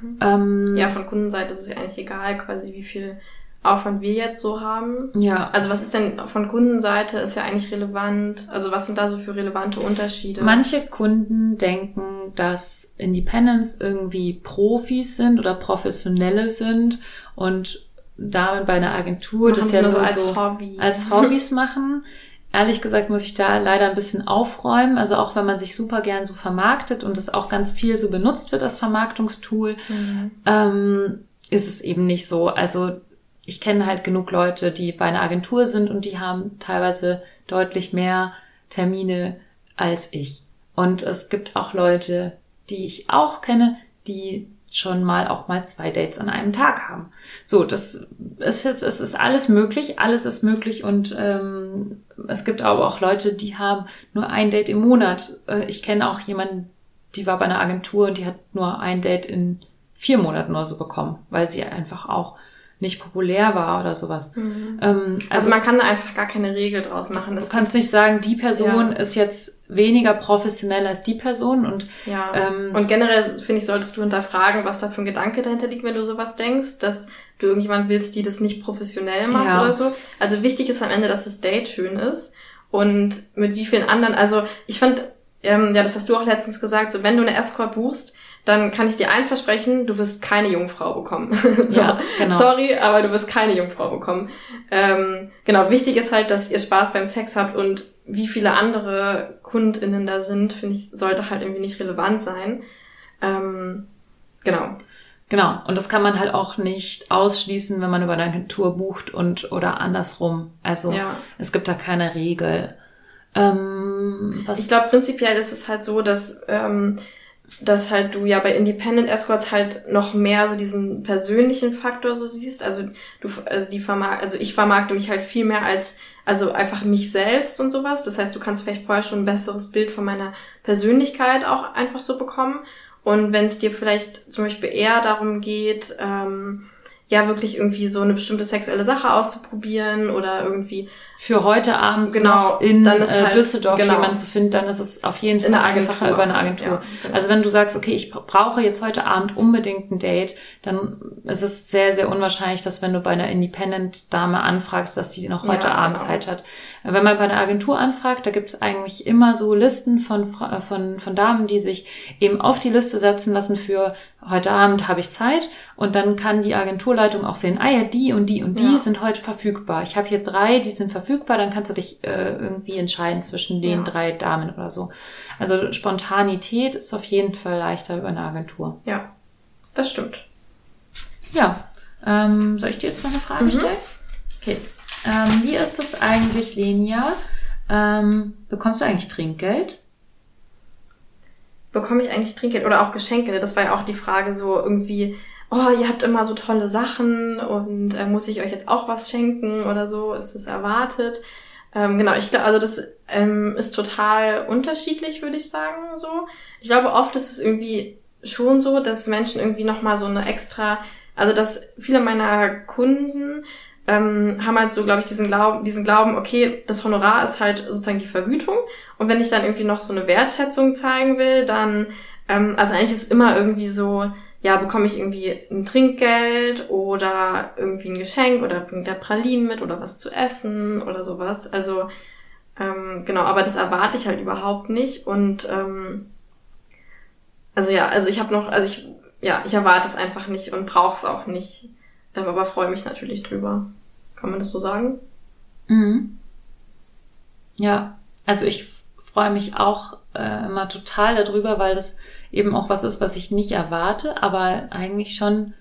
Mhm. Ähm, ja, von Kundenseite ist es ja eigentlich egal, quasi wie viel Aufwand wir jetzt so haben. Ja. Also was ist denn von Kundenseite ist ja eigentlich relevant? Also was sind da so für relevante Unterschiede? Manche Kunden denken, dass Independents irgendwie Profis sind oder Professionelle sind und damit bei einer Agentur machen das ja nur so als, Hobby. als Hobbys machen. Ehrlich gesagt muss ich da leider ein bisschen aufräumen. Also auch wenn man sich super gern so vermarktet und das auch ganz viel so benutzt wird als Vermarktungstool, mhm. ähm, ist es eben nicht so. Also ich kenne halt genug Leute, die bei einer Agentur sind und die haben teilweise deutlich mehr Termine als ich. Und es gibt auch Leute, die ich auch kenne, die schon mal auch mal zwei Dates an einem Tag haben. So, das ist jetzt, es ist alles möglich, alles ist möglich und ähm, es gibt aber auch Leute, die haben nur ein Date im Monat. Äh, ich kenne auch jemanden, die war bei einer Agentur und die hat nur ein Date in vier Monaten oder so bekommen, weil sie einfach auch nicht populär war oder sowas. Mhm. Ähm, also, also, man kann da einfach gar keine Regel draus machen. Das du kannst nicht sagen, die Person ja. ist jetzt weniger professionell als die Person und ja. Ähm, und generell finde ich solltest du hinterfragen, was da für ein Gedanke dahinter liegt, wenn du sowas denkst, dass du irgendjemand willst, die das nicht professionell macht ja. oder so. Also wichtig ist am Ende, dass das Date schön ist und mit wie vielen anderen. Also ich fand ähm, ja, das hast du auch letztens gesagt, so wenn du eine Escort buchst, dann kann ich dir eins versprechen, du wirst keine Jungfrau bekommen. so, ja, genau. Sorry, aber du wirst keine Jungfrau bekommen. Ähm, genau, wichtig ist halt, dass ihr Spaß beim Sex habt und wie viele andere KundInnen da sind, finde ich, sollte halt irgendwie nicht relevant sein. Ähm, genau. Genau. Und das kann man halt auch nicht ausschließen, wenn man über eine Agentur bucht und oder andersrum. Also ja. es gibt da keine Regel. Ähm, was ich glaube, prinzipiell ist es halt so, dass ähm, dass halt du ja bei Independent Escorts halt noch mehr so diesen persönlichen Faktor so siehst. Also du, also die vermark also ich vermarkte mich halt viel mehr als, also einfach mich selbst und sowas. Das heißt, du kannst vielleicht vorher schon ein besseres Bild von meiner Persönlichkeit auch einfach so bekommen. Und wenn es dir vielleicht zum Beispiel eher darum geht, ähm, ja wirklich irgendwie so eine bestimmte sexuelle Sache auszuprobieren oder irgendwie für heute Abend genau in dann ist äh, halt, Düsseldorf genau. jemanden zu finden, dann ist es auf jeden Fall einfacher über eine Agentur. Ja, genau. Also wenn du sagst, okay, ich brauche jetzt heute Abend unbedingt ein Date, dann ist es sehr, sehr unwahrscheinlich, dass wenn du bei einer Independent-Dame anfragst, dass die noch heute ja, Abend genau. Zeit hat. Wenn man bei einer Agentur anfragt, da gibt es eigentlich immer so Listen von, äh, von, von Damen, die sich eben auf die Liste setzen lassen für heute Abend habe ich Zeit und dann kann die Agenturleitung auch sehen, ah ja, die und die und die ja. sind heute verfügbar. Ich habe hier drei, die sind verfügbar verfügbar, dann kannst du dich äh, irgendwie entscheiden zwischen den ja. drei Damen oder so. Also Spontanität ist auf jeden Fall leichter über eine Agentur. Ja, das stimmt. Ja, ähm, soll ich dir jetzt noch eine Frage mhm. stellen? Okay. Ähm, wie ist das eigentlich, Lenia? Ähm, bekommst du eigentlich Trinkgeld? Bekomme ich eigentlich Trinkgeld oder auch Geschenke? Das war ja auch die Frage so irgendwie, oh, ihr habt immer so tolle Sachen und äh, muss ich euch jetzt auch was schenken oder so? Ist es erwartet? Ähm, genau, ich glaube, also das ähm, ist total unterschiedlich, würde ich sagen. So, ich glaube, oft ist es irgendwie schon so, dass Menschen irgendwie noch mal so eine extra, also dass viele meiner Kunden ähm, haben halt so, glaube ich, diesen Glauben, diesen Glauben, okay, das Honorar ist halt sozusagen die Vergütung und wenn ich dann irgendwie noch so eine Wertschätzung zeigen will, dann, ähm, also eigentlich ist immer irgendwie so, ja, bekomme ich irgendwie ein Trinkgeld oder irgendwie ein Geschenk oder bringt der Pralinen mit oder was zu essen oder sowas. Also ähm, genau, aber das erwarte ich halt überhaupt nicht und ähm, also ja, also ich habe noch, also ich ja, ich erwarte es einfach nicht und brauche es auch nicht, ähm, aber freue mich natürlich drüber. Kann man das so sagen? Mhm. Ja, also ich freue mich auch äh, immer total darüber, weil das eben auch was ist, was ich nicht erwarte, aber eigentlich schon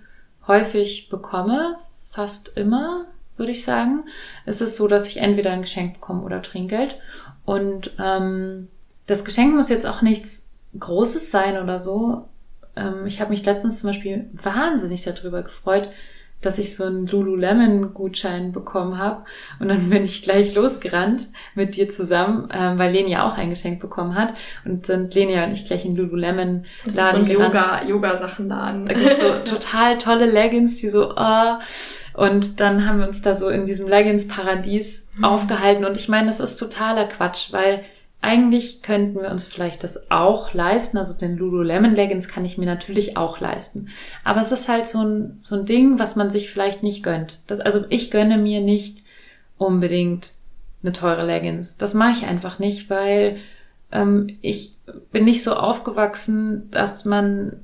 häufig bekomme, fast immer, würde ich sagen. Es ist so, dass ich entweder ein Geschenk bekomme oder Trinkgeld. Und ähm, das Geschenk muss jetzt auch nichts Großes sein oder so. Ähm, ich habe mich letztens zum Beispiel wahnsinnig darüber gefreut, dass ich so einen Lululemon-Gutschein bekommen habe. Und dann bin ich gleich losgerannt mit dir zusammen, ähm, weil Lenia auch ein Geschenk bekommen hat. Und sind Lenia und ich gleich in Lululemon-Laden Das ist so ein Yoga, Yoga-Sachen-Laden. Da gibt's so total tolle Leggings, die so, oh. Und dann haben wir uns da so in diesem Leggings-Paradies mhm. aufgehalten. Und ich meine, das ist totaler Quatsch, weil eigentlich könnten wir uns vielleicht das auch leisten. Also den Lululemon Leggings kann ich mir natürlich auch leisten. Aber es ist halt so ein, so ein Ding, was man sich vielleicht nicht gönnt. Das, also ich gönne mir nicht unbedingt eine teure Leggings. Das mache ich einfach nicht, weil ähm, ich bin nicht so aufgewachsen, dass man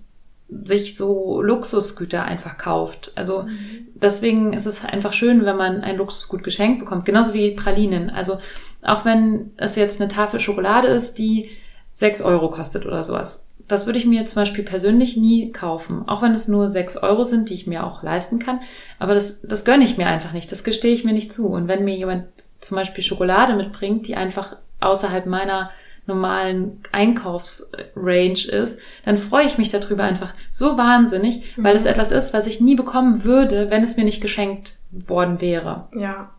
sich so Luxusgüter einfach kauft. Also mhm. deswegen ist es einfach schön, wenn man ein Luxusgut geschenkt bekommt. Genauso wie Pralinen. Also auch wenn es jetzt eine Tafel Schokolade ist, die sechs Euro kostet oder sowas. Das würde ich mir zum Beispiel persönlich nie kaufen. Auch wenn es nur sechs Euro sind, die ich mir auch leisten kann. Aber das, das gönne ich mir einfach nicht. Das gestehe ich mir nicht zu. Und wenn mir jemand zum Beispiel Schokolade mitbringt, die einfach außerhalb meiner normalen Einkaufsrange ist, dann freue ich mich darüber einfach so wahnsinnig, weil es etwas ist, was ich nie bekommen würde, wenn es mir nicht geschenkt worden wäre. Ja.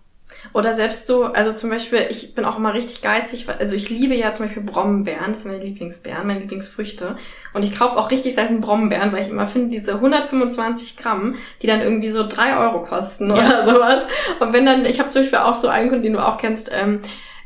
Oder selbst so, also zum Beispiel, ich bin auch immer richtig geizig, also ich liebe ja zum Beispiel Brombeeren, das sind meine Lieblingsbeeren, meine Lieblingsfrüchte. Und ich kaufe auch richtig selten Brombeeren, weil ich immer finde, diese 125 Gramm, die dann irgendwie so drei Euro kosten oder sowas. Und wenn dann, ich habe zum Beispiel auch so einen Kunden, den du auch kennst, ähm,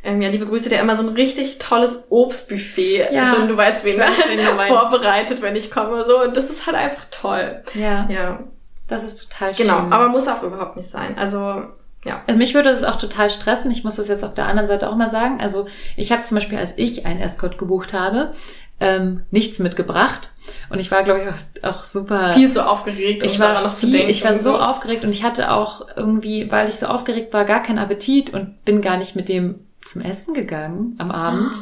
ähm, ja, liebe Grüße, der immer so ein richtig tolles Obstbuffet, Ja. schon du weißt, wen, weiß, wen du vorbereitet, wenn ich komme, so. Und das ist halt einfach toll. Ja, Ja, das ist total schön. genau. Aber muss auch überhaupt nicht sein. Also, ja. Also mich würde das auch total stressen. Ich muss das jetzt auf der anderen Seite auch mal sagen. Also ich habe zum Beispiel, als ich einen Escort gebucht habe, ähm, nichts mitgebracht. Und ich war, glaube ich, auch, auch super. Viel zu aufgeregt, um ich war daran noch zu viel, denken. ich war so aufgeregt und ich hatte auch irgendwie, weil ich so aufgeregt war, gar keinen Appetit und bin gar nicht mit dem zum Essen gegangen am Abend.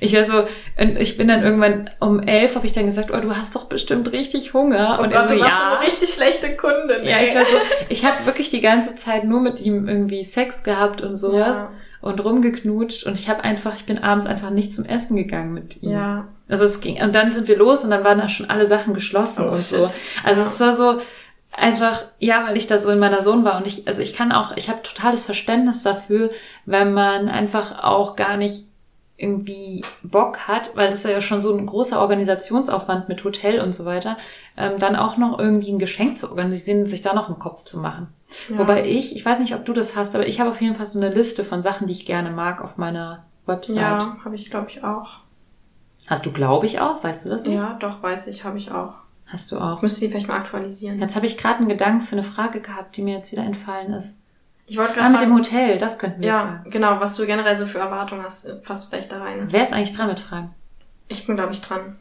Ich war so, und ich bin dann irgendwann um elf, habe ich dann gesagt, oh, du hast doch bestimmt richtig Hunger. Oh und er so, du warst ja. so eine richtig schlechte Kundin. Ja, ey. ich war so, ich habe wirklich die ganze Zeit nur mit ihm irgendwie Sex gehabt und sowas Ja. und rumgeknutscht und ich habe einfach, ich bin abends einfach nicht zum Essen gegangen mit ihm. Ja. Also es ging und dann sind wir los und dann waren da schon alle Sachen geschlossen Oh, und shit. so. Also Ja. es war so einfach ja, weil ich da so in meiner Sohn war und ich also ich kann auch, ich habe totales Verständnis dafür, wenn man einfach auch gar nicht irgendwie Bock hat, weil das ist ja schon so ein großer Organisationsaufwand mit Hotel und so weiter, ähm, dann auch noch irgendwie ein Geschenk zu organisieren und sich da noch einen Kopf zu machen. Ja. Wobei ich, ich weiß nicht, ob du das hast, aber ich habe auf jeden Fall so eine Liste von Sachen, die ich gerne mag auf meiner Website. Ja, habe ich, glaube ich, auch. Hast du, glaube ich, auch? Weißt du das nicht? Ja, doch, weiß ich, habe ich auch. Hast du auch. Müsste die vielleicht mal aktualisieren. Jetzt habe ich gerade einen Gedanken für eine Frage gehabt, die mir jetzt wieder entfallen ist. Ich wollte Ah, gerade mit dem Hotel, das könnten wir ja, fragen. genau, was du generell so für Erwartungen hast, passt vielleicht da rein. Wer ist eigentlich dran mit Fragen? Ich bin, glaube ich, dran.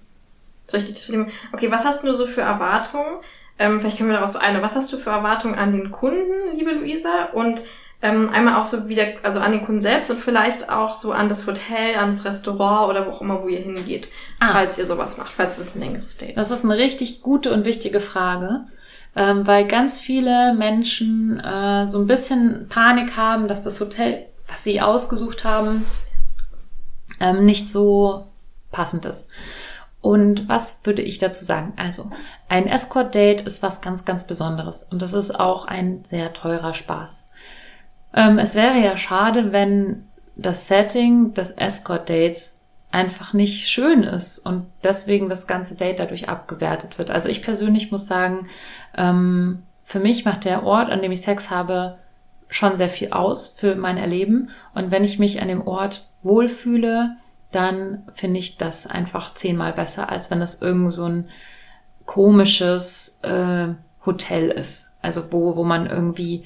Soll ich dich das mit dem... Okay, was hast du so für Erwartungen? Ähm, vielleicht können wir daraus so eine. Was hast du für Erwartungen an den Kunden, liebe Luisa? Und ähm, einmal auch so wieder, also an den Kunden selbst und vielleicht auch so an das Hotel, an das Restaurant oder wo auch immer, wo ihr hingeht, Ah. falls ihr sowas macht, falls es ein längeres Date Das ist eine richtig gute und wichtige Frage, ähm, weil ganz viele Menschen äh, so ein bisschen Panik haben, dass das Hotel, was sie ausgesucht haben, ähm, nicht so passend ist. Und was würde ich dazu sagen? Also, ein Escort-Date ist was ganz, ganz Besonderes. Und das ist auch ein sehr teurer Spaß. Ähm, es wäre ja schade, wenn das Setting des Escort-Dates einfach nicht schön ist und deswegen das ganze Date dadurch abgewertet wird. Also ich persönlich muss sagen, ähm, für mich macht der Ort, an dem ich Sex habe, schon sehr viel aus für mein Erleben. Und wenn ich mich an dem Ort wohlfühle, dann finde ich das einfach zehnmal besser, als wenn das irgend so ein komisches äh, Hotel ist. Also wo, wo man irgendwie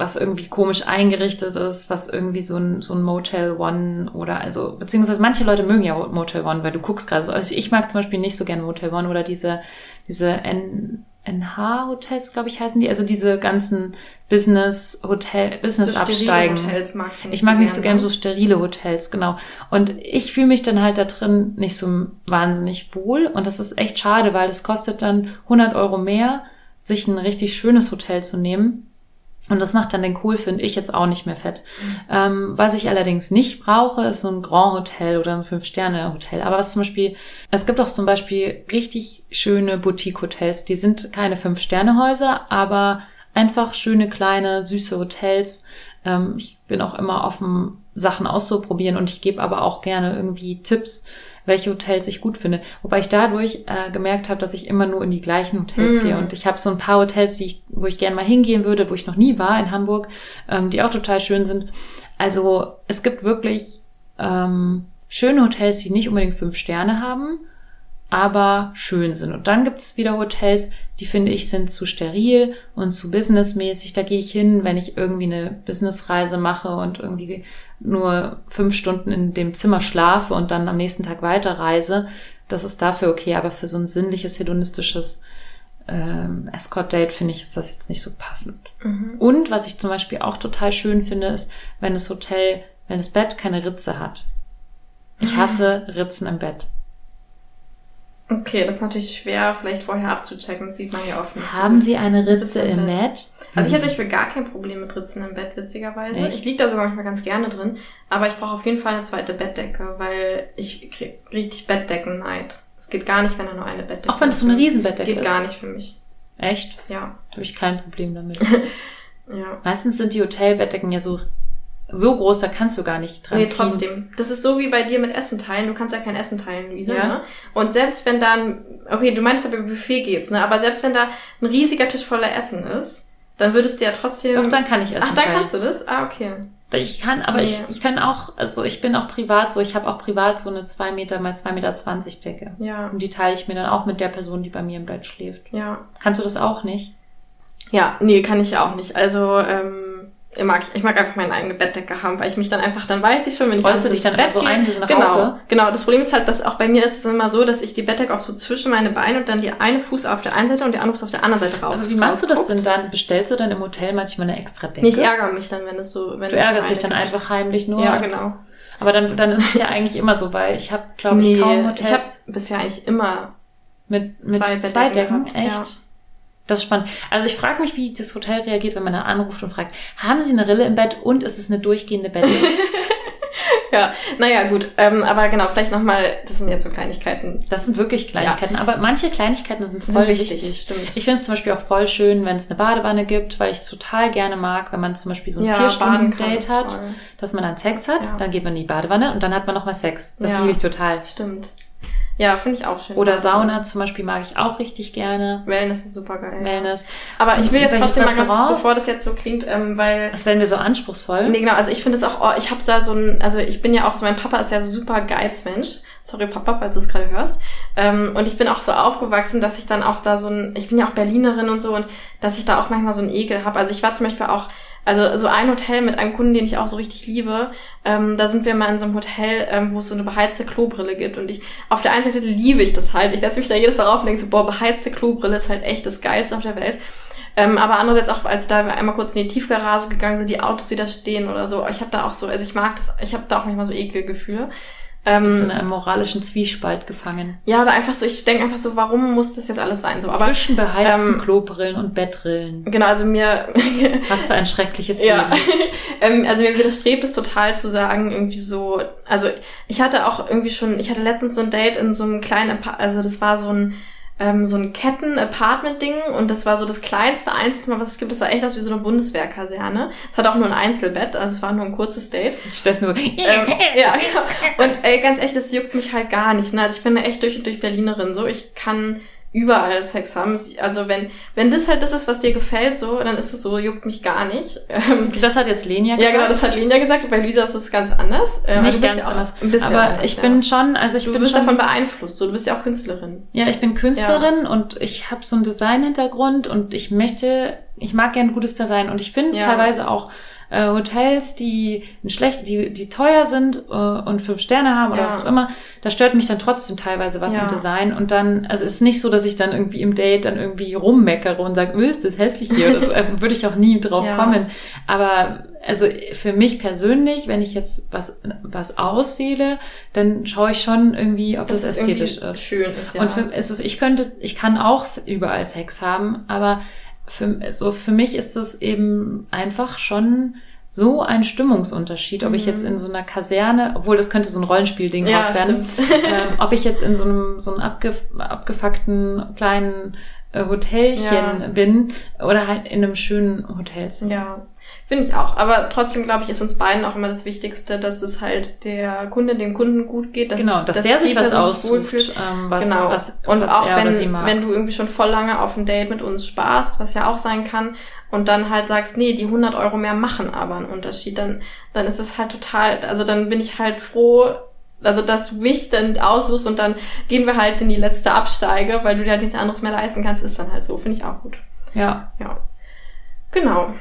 was irgendwie komisch eingerichtet ist, was irgendwie so ein, so ein Motel One oder also, beziehungsweise manche Leute mögen ja Motel One, weil du guckst gerade so. Also ich mag zum Beispiel nicht so gern Motel One oder diese, diese N, NH-Hotels, glaube ich, heißen die. Also diese ganzen Business-Hotel, Business-Absteigen. So Hotels magst du nicht Ich mag so nicht so gern, so sterile Hotels, genau. Und ich fühle mich dann halt da drin nicht so wahnsinnig wohl. Und das ist echt schade, weil es kostet dann 100 Euro mehr, sich ein richtig schönes Hotel zu nehmen. Und das macht dann den Cool, finde ich, jetzt auch nicht mehr fett. Ähm, was ich allerdings nicht brauche, ist so ein Grand Hotel oder ein Fünf-Sterne-Hotel. Aber was zum Beispiel, es gibt auch zum Beispiel richtig schöne Boutique-Hotels. Die sind keine Fünf-Sterne-Häuser, aber einfach schöne, kleine, süße Hotels. Ähm, ich bin auch immer offen, Sachen auszuprobieren und ich gebe aber auch gerne irgendwie Tipps, welche Hotels ich gut finde. Wobei ich dadurch äh, gemerkt habe, dass ich immer nur in die gleichen Hotels Mhm. gehe. Und ich habe so ein paar Hotels, die ich, wo ich gerne mal hingehen würde, wo ich noch nie war in Hamburg, ähm, die auch total schön sind. Also es gibt wirklich ähm, schöne Hotels, die nicht unbedingt fünf Sterne haben, aber schön sind. Und dann gibt es wieder Hotels, die finde ich sind zu steril und zu businessmäßig. Da gehe ich hin, wenn ich irgendwie eine Businessreise mache und irgendwie nur fünf Stunden in dem Zimmer schlafe und dann am nächsten Tag weiterreise. Das ist dafür okay, aber für so ein sinnliches, hedonistisches ähm, Escort-Date finde ich, ist das jetzt nicht so passend. Mhm. Und was ich zum Beispiel auch total schön finde, ist, wenn das Hotel, wenn das Bett keine Ritze hat. Ich hasse Ritzen im Bett. Okay, das ist natürlich schwer, vielleicht vorher abzuchecken. Das sieht man ja oft nicht. Haben so. Sie eine Ritze im Bett? Also ich hätte euch gar kein Problem mit Ritzen im Bett, witzigerweise. Echt? Ich liege da sogar manchmal ganz gerne drin. Aber ich brauche auf jeden Fall eine zweite Bettdecke, weil ich krieg richtig Bettdeckenneid. Es geht gar nicht, wenn da nur eine Bettdecke Auch wenn es so eine ist. Riesenbettdecke Geht ist. gar nicht für mich. Echt? Ja, Habe ich kein Problem damit. ja. Meistens sind die Hotelbettdecken ja so, so groß, da kannst du gar nicht dran Nee, ziehen. trotzdem. Das ist so wie bei dir mit Essen teilen. Du kannst ja kein Essen teilen, Luisa, Ja. ne? Und selbst wenn dann, okay, du meinst aber über Buffet geht's, ne? Aber selbst wenn da ein riesiger Tisch voller Essen ist, dann würdest du ja trotzdem... Doch, dann kann ich essen. Ach, dann teilen. kannst du das? Ah, okay. Ich kann, aber ich, Nee. ich kann auch, also ich bin auch privat so, ich habe auch privat so eine 2 Meter mal 2,20 Meter zwanzig Decke. Ja, Und die teile ich mir dann auch mit der Person, die bei mir im Bett schläft. ja. Kannst du das auch nicht? Ja, nee, kann ich auch nicht. Also, ähm, ich mag, ich mag einfach meine eigene Bettdecke haben, weil ich mich dann einfach, dann weiß ich schon, wenn ich Rollst du dich ins dann Bett so gehe. ein eine Genau, Raupe? genau. Das Problem ist halt, dass auch bei mir ist es immer so, dass ich die Bettdecke auch so zwischen meine Beine und dann die eine Fuß auf der einen Seite und der andere Fuß auf der anderen Seite rauf. Aber wie machst du das denn dann? Bestellst du dann im Hotel manchmal eine extra Decke? Nee, ich ärgere mich dann, wenn es so, wenn du ärgerst dich dann gibt. einfach heimlich nur. Ja, genau. Aber dann, dann ist es ja eigentlich immer so, weil ich habe, glaube ich, nee, kaum ich habe Hotels bisher eigentlich immer mit, mit zwei zwei, Bettdecken Decken. gehabt, Echt? ja. Das ist spannend. Also ich frage mich, wie das Hotel reagiert, wenn man da anruft und fragt, haben Sie eine Rille im Bett und ist es eine durchgehende Bettdecke? Ja, naja, gut. Ähm, aber genau, vielleicht nochmal, das sind jetzt so Kleinigkeiten. Das sind wirklich Kleinigkeiten. Aber manche Kleinigkeiten sind voll Sind wichtig. wichtig, stimmt. Ich finde es zum Beispiel auch voll schön, wenn es eine Badewanne gibt, weil ich es total gerne mag, wenn man zum Beispiel so ein Ja, vier Stunden baden kann, Date ist hat, toll. dass man dann Sex hat, Ja. dann geht man in die Badewanne und dann hat man nochmal Sex. Das Ja. liebe ich total. Stimmt. Ja, finde ich auch schön. Oder Sauna zum Beispiel mag ich auch richtig gerne. Wellness ist super geil. Wellness. Aber ich will jetzt trotzdem mal ganz, bevor das jetzt so klingt, ähm, weil Das wären wir so anspruchsvoll. Nee, genau, also ich finde es auch, oh, ich habe da so ein, also ich bin ja auch, so mein Papa ist ja so super Geizmensch. Sorry Papa, falls du es gerade hörst. Ähm, und ich bin auch so aufgewachsen, dass ich dann auch da so ein, ich bin ja auch Berlinerin und so und dass ich da auch manchmal so einen Ekel habe. Also ich war zum Beispiel auch, also so ein Hotel mit einem Kunden, den ich auch so richtig liebe, ähm, da sind wir mal in so einem Hotel, ähm, wo es so eine beheizte Klobrille gibt. Und ich, auf der einen Seite liebe ich das halt. Ich setze mich da jedes Mal rauf und denke so, boah, beheizte Klobrille ist halt echt das Geilste auf der Welt. Ähm, aber andererseits auch, als da wir einmal kurz in die Tiefgarage gegangen sind, die Autos wieder stehen oder so. Ich habe da auch so, also ich mag das, ich habe da auch manchmal so Ekelgefühle. Ähm, Bist in einem moralischen Zwiespalt gefangen. ja, oder einfach so, ich denke einfach so, warum muss das jetzt alles sein? So, aber Zwischen beheizten ähm, Klobrillen und Bettrillen. genau, also mir, Was für ein schreckliches ja, Leben. ähm, also mir widerstrebt es total zu sagen, irgendwie so, also ich hatte auch irgendwie schon, ich hatte letztens so ein Date in so einem kleinen, also das war so ein, ähm, so ein Ketten-Apartment-Ding und das war so das kleinste Einzelzimmer, was es gibt. Das sah echt aus wie so eine Bundeswehrkaserne. Es hat auch nur ein Einzelbett, also es war nur ein kurzes Date. Ich stell's mir so. Ähm, ja, ja. Und ey, ganz ehrlich, das juckt mich halt gar nicht. Ne? Also ich bin echt durch und durch Berlinerin. So, ich kann überall Sex haben. Also wenn, wenn das halt das ist, was dir gefällt, so, dann ist es so, juckt mich gar nicht. Ähm, Das hat jetzt Lenia ja, gesagt. genau, das hat Lenia gesagt. Bei Luisa ist es ganz anders. Ähm, Nicht du bist ganz ja auch anders. Ein bisschen Aber anders, ich ja. bin schon, also ich Du bin bist schon, davon beeinflusst. So, du bist ja auch Künstlerin. Ja, ich bin Künstlerin und ich habe so einen Design-Hintergrund und ich möchte, ich mag gern gutes Design und ich finde Ja. teilweise auch äh, Hotels, die schlecht, die die teuer sind äh, und fünf Sterne haben oder Ja. was auch immer, da stört mich dann trotzdem teilweise was Ja. im Design und dann, also es ist nicht so, dass ich dann irgendwie im Date dann irgendwie rummeckere und sage, ist das hässlich hier oder so, Äh, würde ich auch nie drauf Ja. kommen. Aber also für mich persönlich, wenn ich jetzt was was auswähle, dann schaue ich schon irgendwie, ob das, ist ästhetisch ist. schön ist, ja. Und für, also ich könnte, ich kann auch überall Sex haben, aber für, so für mich ist es eben einfach schon so ein Stimmungsunterschied, ob ich jetzt in so einer Kaserne, obwohl das könnte so ein Rollenspielding Mhm. Ja, raus werden, ähm, ob ich jetzt in so einem so einem abgef abgefuckten kleinen äh, Hotelchen Ja. bin oder halt in einem schönen Hotelzimmer. Ja, finde ich auch. Aber trotzdem, glaube ich, ist uns beiden auch immer das Wichtigste, dass es halt der Kunde, dem Kunden gut geht. Dass, Genau, dass, der sich was sich aussucht, ähm, was, genau. was, und was auch er oder sie wenn, mag. wenn du irgendwie schon voll lange auf ein Date mit uns sparst, was ja auch sein kann, und dann halt sagst, nee, die 100 Euro mehr machen aber einen Unterschied, dann, dann ist es halt total, also dann bin ich halt froh, also dass du mich dann aussuchst und dann gehen wir halt in die letzte Absteige, weil du dir halt nichts anderes mehr leisten kannst, ist dann halt so, finde ich auch gut. ja. Ja. Genau.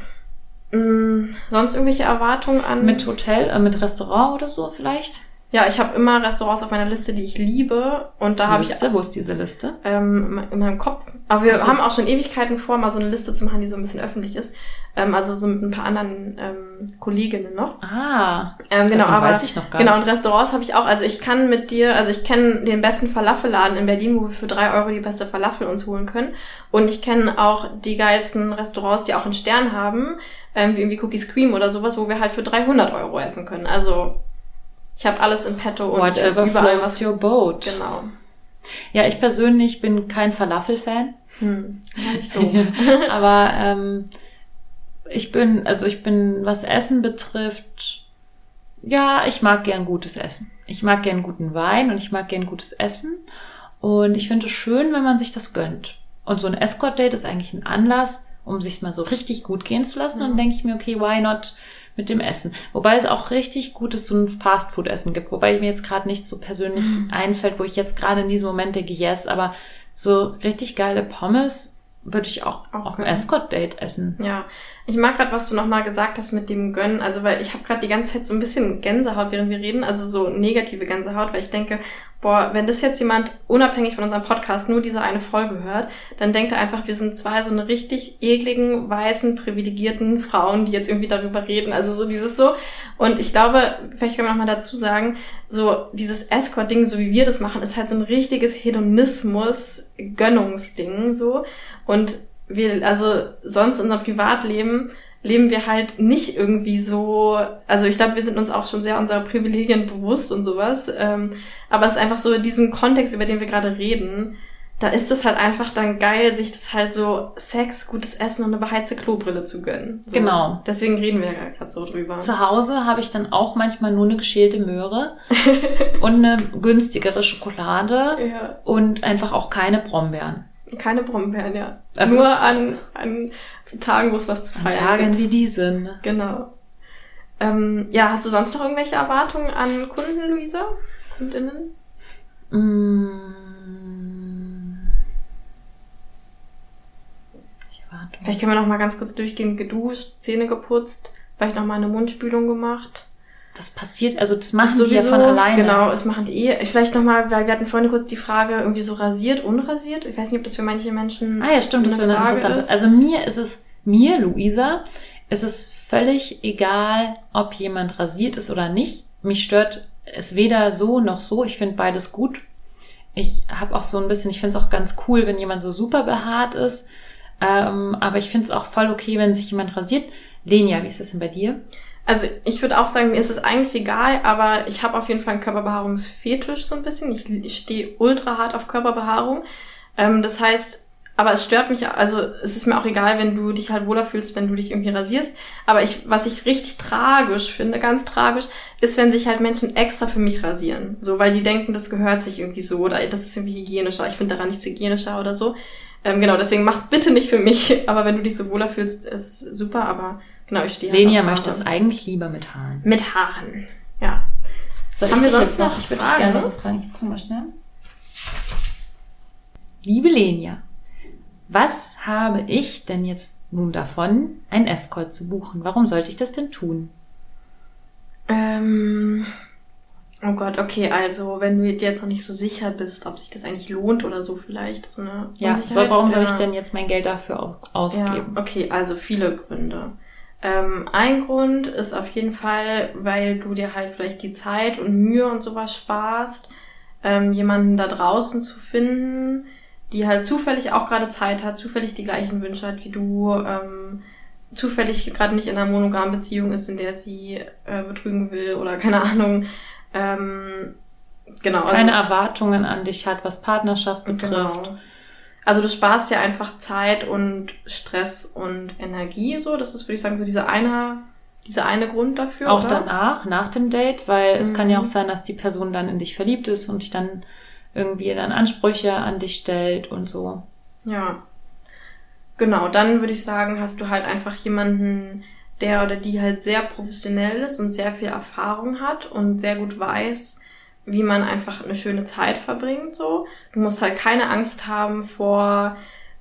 Mm, sonst irgendwelche Erwartungen an? Mit Hotel, äh, mit Restaurant oder so vielleicht? ja, ich habe immer Restaurants auf meiner Liste, die ich liebe. Und da habe ich? Wo ist diese Liste? ähm, in meinem Kopf. Aber wir Ach so. haben auch schon Ewigkeiten vor, mal so eine Liste zu machen, die so ein bisschen öffentlich ist. Ähm, also so mit ein paar anderen ähm, Kolleginnen noch. Ah, Ähm, genau, aber weiß ich noch gar genau, nicht. und Restaurants habe ich auch. Also ich kann mit dir, also ich kenne den besten Falafelladen in Berlin, wo wir für drei Euro die beste Falafel uns holen können. Und ich kenne auch die geilsten Restaurants, die auch einen Stern haben, ähm, wie irgendwie Cookies Cream oder sowas, wo wir halt für 300 Euro essen können. Also ich habe alles in petto und Whatever überall was. your boat. Genau. Ja, ich persönlich bin kein Falafel-Fan. Hm. Ja, ich doof. Aber ähm, ich bin, also ich bin, was Essen betrifft, ja, ich mag gern gutes Essen. Ich mag gern guten Wein und ich mag gern gutes Essen. Und ich finde es schön, wenn man sich das gönnt. Und so ein Escort-Date ist eigentlich ein Anlass, um sich mal so richtig gut gehen zu lassen. Und dann denke ich mir, okay, why not mit dem Essen? Wobei es auch richtig gutes so ein Fastfood-Essen gibt. Wobei mir jetzt gerade nicht so persönlich einfällt, wo ich jetzt gerade in diesem Moment denke, yes, aber so richtig geile Pommes würde ich auch, Auch auf dem gönnen. Escort-Date essen. Ja, ich mag gerade, was du nochmal gesagt hast mit dem Gönnen. Also, weil ich habe gerade die ganze Zeit so ein bisschen Gänsehaut, während wir reden. Also so negative Gänsehaut, weil ich denke, boah, wenn das jetzt jemand unabhängig von unserem Podcast nur diese eine Folge hört, dann denkt er einfach, wir sind zwei so eine richtig ekligen, weißen, privilegierten Frauen, die jetzt irgendwie darüber reden. Also so dieses so. Und ich glaube, vielleicht können wir nochmal dazu sagen, so dieses Escort-Ding, so wie wir das machen, ist halt so ein richtiges Hedonismus-Gönnungsding so. Und wir, also sonst in unserem Privatleben leben wir halt nicht irgendwie so, also ich glaube, wir sind uns auch schon sehr unserer Privilegien bewusst und sowas, ähm, aber es ist einfach so diesen Kontext, über den wir gerade reden, da ist es halt einfach dann geil, sich das halt so Sex, gutes Essen und eine beheizte Klobrille zu gönnen. So. Genau. Deswegen reden wir ja gerade so drüber. Zu Hause habe ich dann auch manchmal nur eine geschälte Möhre und eine günstigere Schokolade Ja, und einfach auch keine Brombeeren. Keine Brombeeren, ja. Das Nur an, an Tagen, wo es was zu An feiern Tagen gibt. wie diesen. Genau. Ähm, ja, hast du sonst noch irgendwelche Erwartungen an Kunden, Luisa? Kundinnen? Mm. Ich warte. Vielleicht können wir noch mal ganz kurz durchgehen. Geduscht, Zähne geputzt, vielleicht noch mal eine Mundspülung gemacht. Das passiert, also das machen die ja von alleine. Genau, das machen die eh. Vielleicht noch mal, weil wir hatten vorhin kurz die Frage, irgendwie so rasiert, unrasiert. Ich weiß nicht, ob das für manche Menschen Ah ja, stimmt, das ist eine Frage interessante. ist. Also mir ist es, mir, Luisa, ist es völlig egal, ob jemand rasiert ist oder nicht. Mich stört es weder so noch so. Ich finde beides gut. Ich habe auch so ein bisschen, ich finde es auch ganz cool, wenn jemand so super behaart ist. Ähm, aber ich finde es auch voll okay, wenn sich jemand rasiert. Lenia, wie ist das denn bei dir? Also ich würde auch sagen, mir ist es eigentlich egal, aber ich habe auf jeden Fall einen Körperbehaarungsfetisch so ein bisschen. Ich, ich stehe ultra hart auf Körperbehaarung. Ähm, das heißt, aber es stört mich, also es ist mir auch egal, wenn du dich halt wohler fühlst, wenn du dich irgendwie rasierst. Aber ich, was ich richtig tragisch finde, ganz tragisch, ist, wenn sich halt Menschen extra für mich rasieren. So, weil die denken, das gehört sich irgendwie so oder das ist irgendwie hygienischer. Ich finde daran nichts hygienischer oder so. Ähm, genau, deswegen mach's bitte nicht für mich. Aber wenn du dich so wohler fühlst, ist super. Aber genau, ich stehe Lenia möchte es eigentlich lieber mit Haaren. Mit Haaren. Ja. Soll Haben ich wir sonst noch? Ich würde dich gerne was fragen. Ich guck mal schnell. Liebe Lenia, was habe ich denn jetzt nun davon, einen Escort zu buchen? Warum sollte ich das denn tun? Ähm, oh Gott, okay, also wenn du dir jetzt noch nicht so sicher bist, ob sich das eigentlich lohnt oder so vielleicht. So eine Ja, soll, warum soll ich denn jetzt mein Geld dafür au- Ja, ausgeben? okay, also viele Gründe. Ähm, ein Grund ist auf jeden Fall, weil du dir halt vielleicht die Zeit und Mühe und sowas sparst, ähm, jemanden da draußen zu finden, die halt zufällig auch gerade Zeit hat, zufällig die gleichen Wünsche hat wie du, ähm, zufällig gerade nicht in einer monogamen Beziehung ist, in der sie äh, betrügen will oder keine Ahnung. Ähm, genau. also- Keine Erwartungen an dich hat, was Partnerschaft betrifft. Genau. Also du sparst ja einfach Zeit und Stress und Energie so. Das ist, würde ich sagen, so diese eine, diese eine Grund dafür. Auch oder? danach, nach dem Date, weil es kann ja Mhm. auch sein, dass die Person dann in dich verliebt ist und dich dann irgendwie dann Ansprüche an dich stellt und so. Ja. Genau, dann würde ich sagen, hast du halt einfach jemanden, der oder die halt sehr professionell ist und sehr viel Erfahrung hat und sehr gut weiß, wie man einfach eine schöne Zeit verbringt, so. Du musst halt keine Angst haben vor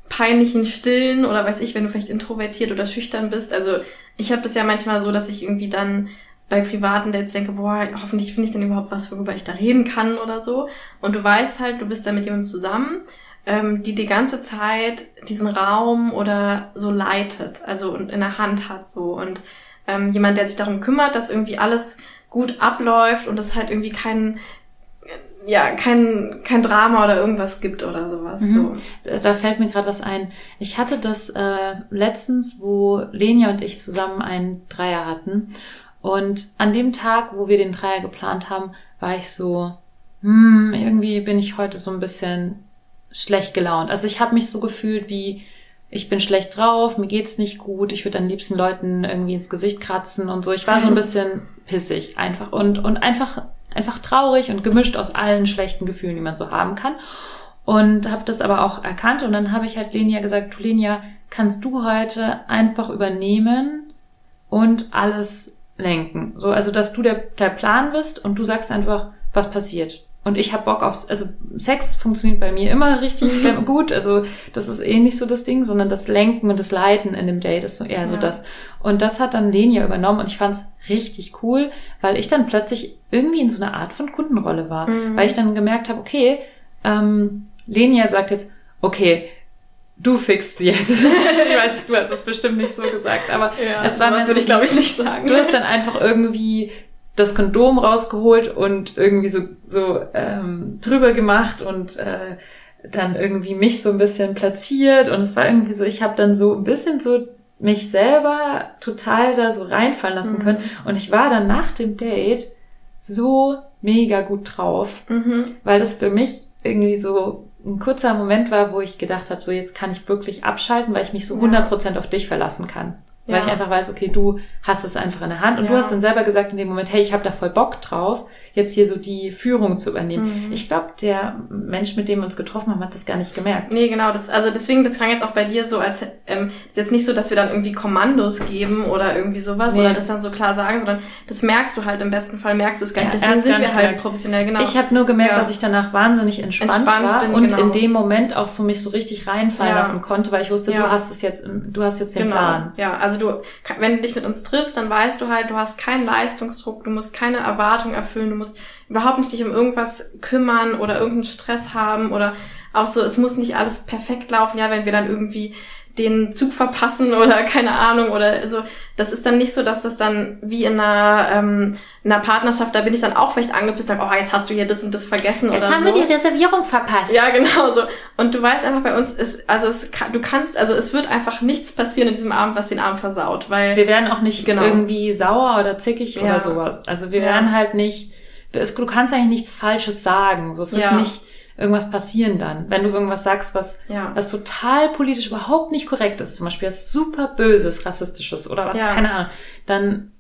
peinlichen Stillen oder weiß ich, wenn du vielleicht introvertiert oder schüchtern bist. Also ich habe das ja manchmal so, dass ich irgendwie dann bei privaten Dates denke, boah, hoffentlich finde ich dann überhaupt was, worüber ich da reden kann oder so. Und du weißt halt, du bist da mit jemandem zusammen, ähm, die die ganze Zeit diesen Raum oder so leitet, also in der Hand hat so und ähm, jemand, der sich darum kümmert, dass irgendwie alles gut abläuft und es halt irgendwie kein ja, kein, kein Drama oder irgendwas gibt oder sowas. Mhm. So. Da fällt mir gerade was ein. Ich hatte das äh, letztens, wo Lenia und ich zusammen einen Dreier hatten. Und an dem Tag, wo wir den Dreier geplant haben, war ich so, hm, irgendwie bin ich heute so ein bisschen schlecht gelaunt. Also ich habe mich so gefühlt wie, ich bin schlecht drauf, mir geht's nicht gut, ich würde am liebsten Leuten irgendwie ins Gesicht kratzen und so. Ich war so ein bisschen pissig einfach und, und einfach, einfach traurig und gemischt aus allen schlechten Gefühlen, die man so haben kann. Und habe das aber auch erkannt und dann habe ich halt Lenia gesagt, du Lenia, kannst du heute einfach übernehmen und alles lenken. So, also dass du der, der Plan bist und du sagst einfach, was passiert. Und ich habe Bock aufs, also Sex funktioniert bei mir immer richtig gut. Also das ist eh nicht so das Ding, sondern das Lenken und das Leiten in dem Date ist so eher ja. so das. Und das hat dann Lenia übernommen und ich fand's richtig cool, weil ich dann plötzlich irgendwie in so einer Art von Kundenrolle war. Mhm. Weil ich dann gemerkt habe, okay, ähm, Lenia sagt jetzt, okay, du fixst sie jetzt. ich weiß nicht, du hast es bestimmt nicht so gesagt, aber ja, es war mir so, würde ich glaube ich nicht sagen. Du hast dann einfach irgendwie das Kondom rausgeholt und irgendwie so, so ähm, drüber gemacht und äh, dann irgendwie mich so ein bisschen platziert und es war irgendwie so, ich habe dann so ein bisschen so mich selber total da so reinfallen lassen mhm. können und ich war dann nach dem Date so mega gut drauf, mhm. weil das für mich irgendwie so ein kurzer Moment war, wo ich gedacht habe, so jetzt kann ich wirklich abschalten, weil ich mich so 100% auf dich verlassen kann. Ja. Weil ich einfach weiß, okay, du hast es einfach in der Hand. Und ja. du hast dann selber gesagt in dem Moment, hey, ich habe da voll Bock drauf, jetzt hier so die Führung zu übernehmen. Mhm. Ich glaube, der Mensch, mit dem wir uns getroffen haben, hat das gar nicht gemerkt. Nee, genau. Das, also deswegen, das klang jetzt auch bei dir so, als ähm, ist jetzt nicht so, dass wir dann irgendwie Kommandos geben oder irgendwie sowas nee. oder das dann so klar sagen, sondern das merkst du halt im besten Fall, merkst du es gar nicht. Deswegen sind wir halt gemerkt. professionell, genau. Ich habe nur gemerkt, dass ich danach wahnsinnig entspannt, entspannt war bin, und genau. in dem Moment auch so mich so richtig reinfallen lassen konnte, weil ich wusste, du hast es jetzt, du hast jetzt den genau. Plan. Ja, also du, wenn du dich mit uns triffst, dann weißt du halt, du hast keinen Leistungsdruck, du musst keine Erwartung erfüllen, musst überhaupt nicht dich um irgendwas kümmern oder irgendeinen Stress haben oder auch so, es muss nicht alles perfekt laufen, ja, wenn wir dann irgendwie den Zug verpassen oder keine Ahnung oder so. Das ist dann nicht so, dass das dann wie in einer, ähm, in einer Partnerschaft, da bin ich dann auch vielleicht angepisst, sag, oh, jetzt hast du hier das und das vergessen jetzt oder so. Jetzt haben wir die Reservierung verpasst. Ja, genau so. Und du weißt einfach, bei uns ist, also es, du kannst, also es wird einfach nichts passieren in diesem Abend, was den Abend versaut, weil. Wir werden auch nicht genau. irgendwie sauer oder zickig ja. oder sowas. Also wir ja. werden halt nicht, es, du kannst eigentlich nichts Falsches sagen. So, es wird ja. nicht irgendwas passieren dann. Wenn du irgendwas sagst, was, ja. was total politisch überhaupt nicht korrekt ist, zum Beispiel was super Böses, Rassistisches oder was, ja. keine Ahnung, dann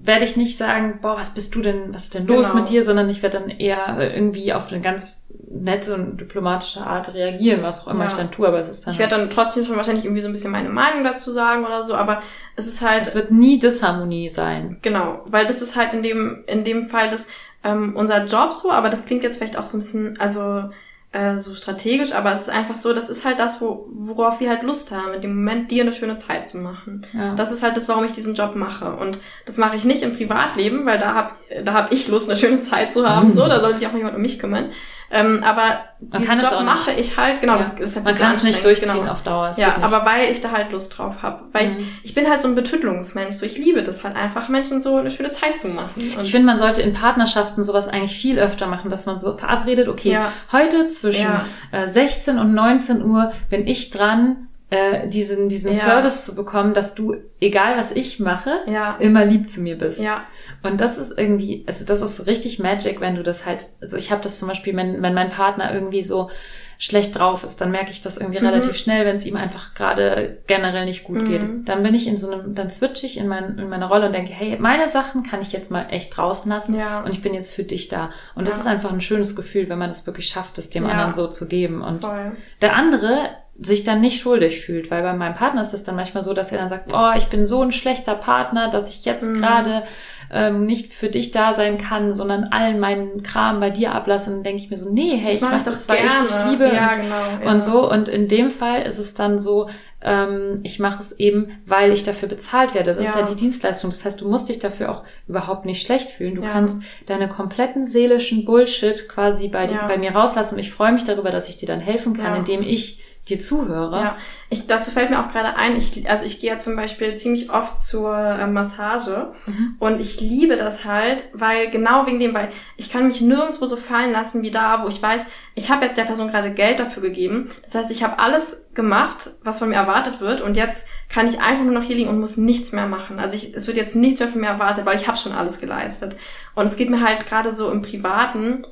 werde ich nicht sagen, boah, was bist du denn, was ist denn los genau. mit dir, sondern ich werde dann eher irgendwie auf eine ganz nette und diplomatische Art reagieren, was auch immer ja. ich dann tue, aber es ist dann. Ich werde dann trotzdem schon wahrscheinlich irgendwie so ein bisschen meine Meinung dazu sagen oder so, aber es ist halt. Es wird nie Disharmonie sein. Genau, weil das ist halt in dem, in dem Fall das, ähm, unser Job so, aber das klingt jetzt vielleicht auch so ein bisschen, also äh, so strategisch, aber es ist einfach so, das ist halt das, wo, worauf wir halt Lust haben, in dem Moment dir eine schöne Zeit zu machen. Ja. Das ist halt das, warum ich diesen Job mache. Und das mache ich nicht im Privatleben, weil da hab, da hab ich Lust, eine schöne Zeit zu haben. Mhm. So, da soll sich auch niemand um mich kümmern. Ähm, aber man diesen Job mache ich halt, genau, ja. das ist halt Man kann es nicht durchziehen genau. auf Dauer. Ja, aber weil ich da halt Lust drauf habe. Weil mhm. ich, ich bin halt so ein Betüttelungsmensch. So, ich liebe das halt einfach, Menschen so eine schöne Zeit zu machen. Und ich finde, man sollte in Partnerschaften sowas eigentlich viel öfter machen, dass man so verabredet, okay, ja. heute zwischen ja. äh, 16 und 19 Uhr bin ich dran, äh, diesen, diesen ja. Service zu bekommen, dass du, egal was ich mache, ja. immer lieb zu mir bist. Ja. Und das ist irgendwie, also das ist richtig Magic, wenn du das halt, also ich habe das zum Beispiel, wenn, wenn mein Partner irgendwie so schlecht drauf ist, dann merke ich das irgendwie mhm. relativ schnell, wenn es ihm einfach gerade generell nicht gut mhm. geht. Dann bin ich in so einem, dann switche ich in, mein, in meine Rolle und denke, hey, meine Sachen kann ich jetzt mal echt draußen lassen ja. und ich bin jetzt für dich da. Und ja. das ist einfach ein schönes Gefühl, wenn man das wirklich schafft, es dem ja. anderen so zu geben. Und Voll. der andere sich dann nicht schuldig fühlt, weil bei meinem Partner ist es dann manchmal so, dass er dann sagt, oh, ich bin so ein schlechter Partner, dass ich jetzt mhm. gerade ähm, nicht für dich da sein kann, sondern allen meinen Kram bei dir ablasse, dann denke ich mir so, nee, hey, ich mach das, weil ich dich liebe Ja, und, genau. Ja. und so. Und in dem Fall ist es dann so, ähm, ich mache es eben, weil ich dafür bezahlt werde. Das ist Ja. ja die Dienstleistung. Das heißt, du musst dich dafür auch überhaupt nicht schlecht fühlen. Du Ja. kannst deine kompletten seelischen Bullshit quasi bei, Ja. bei mir rauslassen. Und ich freue mich darüber, dass ich dir dann helfen kann, Ja. indem ich dir zuhöre. Ja, ich, dazu fällt mir auch gerade ein, ich, also ich gehe ja zum Beispiel ziemlich oft zur äh, Massage Mhm. und ich liebe das halt, weil genau wegen dem, weil ich kann mich nirgendwo so fallen lassen wie da, wo ich weiß, ich habe jetzt der Person gerade Geld dafür gegeben. Das heißt, ich habe alles gemacht, was von mir erwartet wird und jetzt kann ich einfach nur noch hier liegen und muss nichts mehr machen. Also ich, es wird jetzt nichts mehr von mir erwartet, weil ich habe schon alles geleistet. Und es geht mir halt gerade so im Privaten,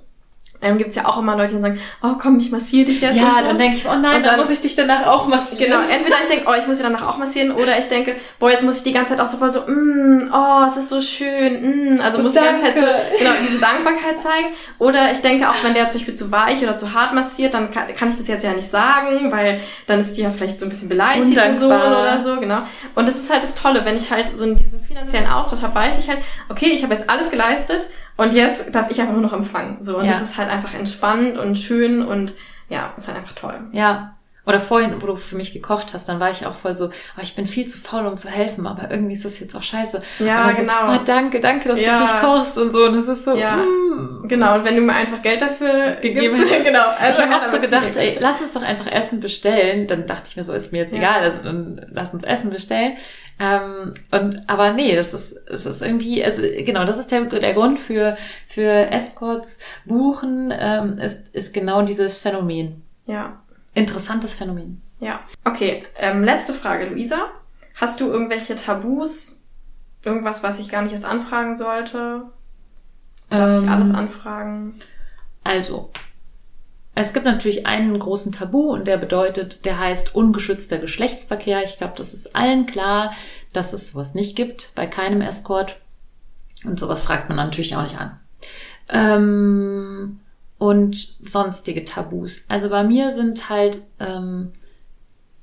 ähm, gibt's ja auch immer Leute, die sagen, oh komm, ich massiere dich jetzt. Ja, und so. dann denke ich, oh nein, Und dann muss ich dich danach auch massieren. Genau, entweder ich denke, oh, ich muss sie danach auch massieren, oder ich denke, boah, jetzt muss ich die ganze Zeit auch so voll so, mm, oh, es ist so schön, mm, also Oh, muss die ganze Zeit so, danke. genau, diese Dankbarkeit zeigen. Oder ich denke, auch wenn der zum Beispiel zu weich oder zu hart massiert, dann kann, kann ich das jetzt ja nicht sagen, weil dann ist die ja vielleicht so ein bisschen beleidigt, die Person oder so, genau. Und das ist halt das Tolle, wenn ich halt so diesen finanziellen Austausch habe, weiß ich halt, okay, ich habe jetzt alles geleistet und jetzt darf ich einfach nur noch empfangen. So, und Ja. das ist halt einfach entspannend und schön und ja, ist halt einfach toll. Ja. Oder vorhin, wo du für mich gekocht hast, dann war ich auch voll so, oh, ich bin viel zu faul, um zu helfen, aber irgendwie ist das jetzt auch scheiße. Ja, genau. So, oh, danke, danke, dass Ja. du mich kochst und so. Und es ist so, Ja. mm. Genau, und wenn du mir einfach Geld dafür gegeben hast. genau. ich habe halt auch so gedacht, ey, lass uns doch einfach Essen bestellen. Dann dachte ich mir so, ist mir jetzt Ja. egal, also dann lass uns Essen bestellen. Ähm, und aber nee, das ist es ist irgendwie, also genau, das ist der, der Grund für für Escorts buchen ähm, ist ist genau dieses Phänomen. Ja, Interessantes Phänomen. ja. Okay, ähm, letzte Frage, Luisa. Hast du irgendwelche Tabus? Irgendwas, was ich gar nicht erst anfragen sollte? Darf ich Ähm, alles anfragen? Also, es gibt natürlich einen großen Tabu und der bedeutet, der heißt ungeschützter Geschlechtsverkehr. Ich glaube, das ist allen klar, dass es sowas nicht gibt bei keinem Escort. Und sowas fragt man natürlich auch nicht an. Ähm, und sonstige Tabus. Also bei mir sind halt ähm,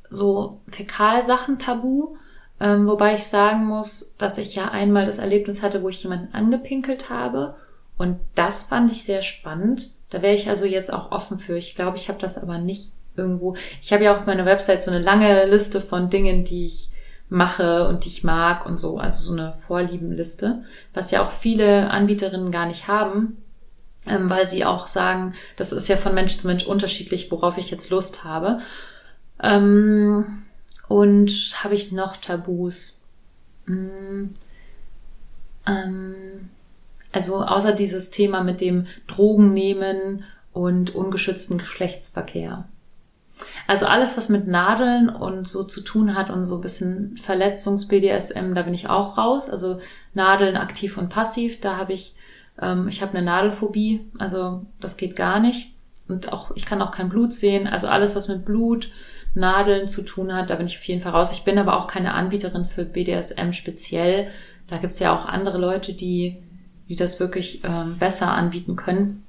so Fäkalsachen tabu. Ähm, wobei ich sagen muss, dass ich ja einmal das Erlebnis hatte, wo ich jemanden angepinkelt habe. Und das fand ich sehr spannend. Da wäre ich also jetzt auch offen für. Ich glaube, ich habe das aber nicht irgendwo. Ich habe ja auf meiner Website so eine lange Liste von Dingen, die ich mache und die ich mag und so. Also so eine Vorliebenliste, was ja auch viele Anbieterinnen gar nicht haben, ähm, weil sie auch sagen, das ist ja von Mensch zu Mensch unterschiedlich, worauf ich jetzt Lust habe. Ähm, und habe ich noch Tabus? Mm, ähm, also außer dieses Thema mit dem Drogen nehmen und ungeschützten Geschlechtsverkehr. Also alles, was mit Nadeln und so zu tun hat und so ein bisschen Verletzungs-BDSM, da bin ich auch raus. Also Nadeln aktiv und passiv, da habe ich, ähm, ich habe eine Nadelphobie, also das geht gar nicht. Und auch, ich kann auch kein Blut sehen. Also alles, was mit Blut, Nadeln zu tun hat, da bin ich auf jeden Fall raus. Ich bin aber auch keine Anbieterin für BDSM speziell. Da gibt's ja auch andere Leute, die, die das wirklich ähm, besser anbieten können.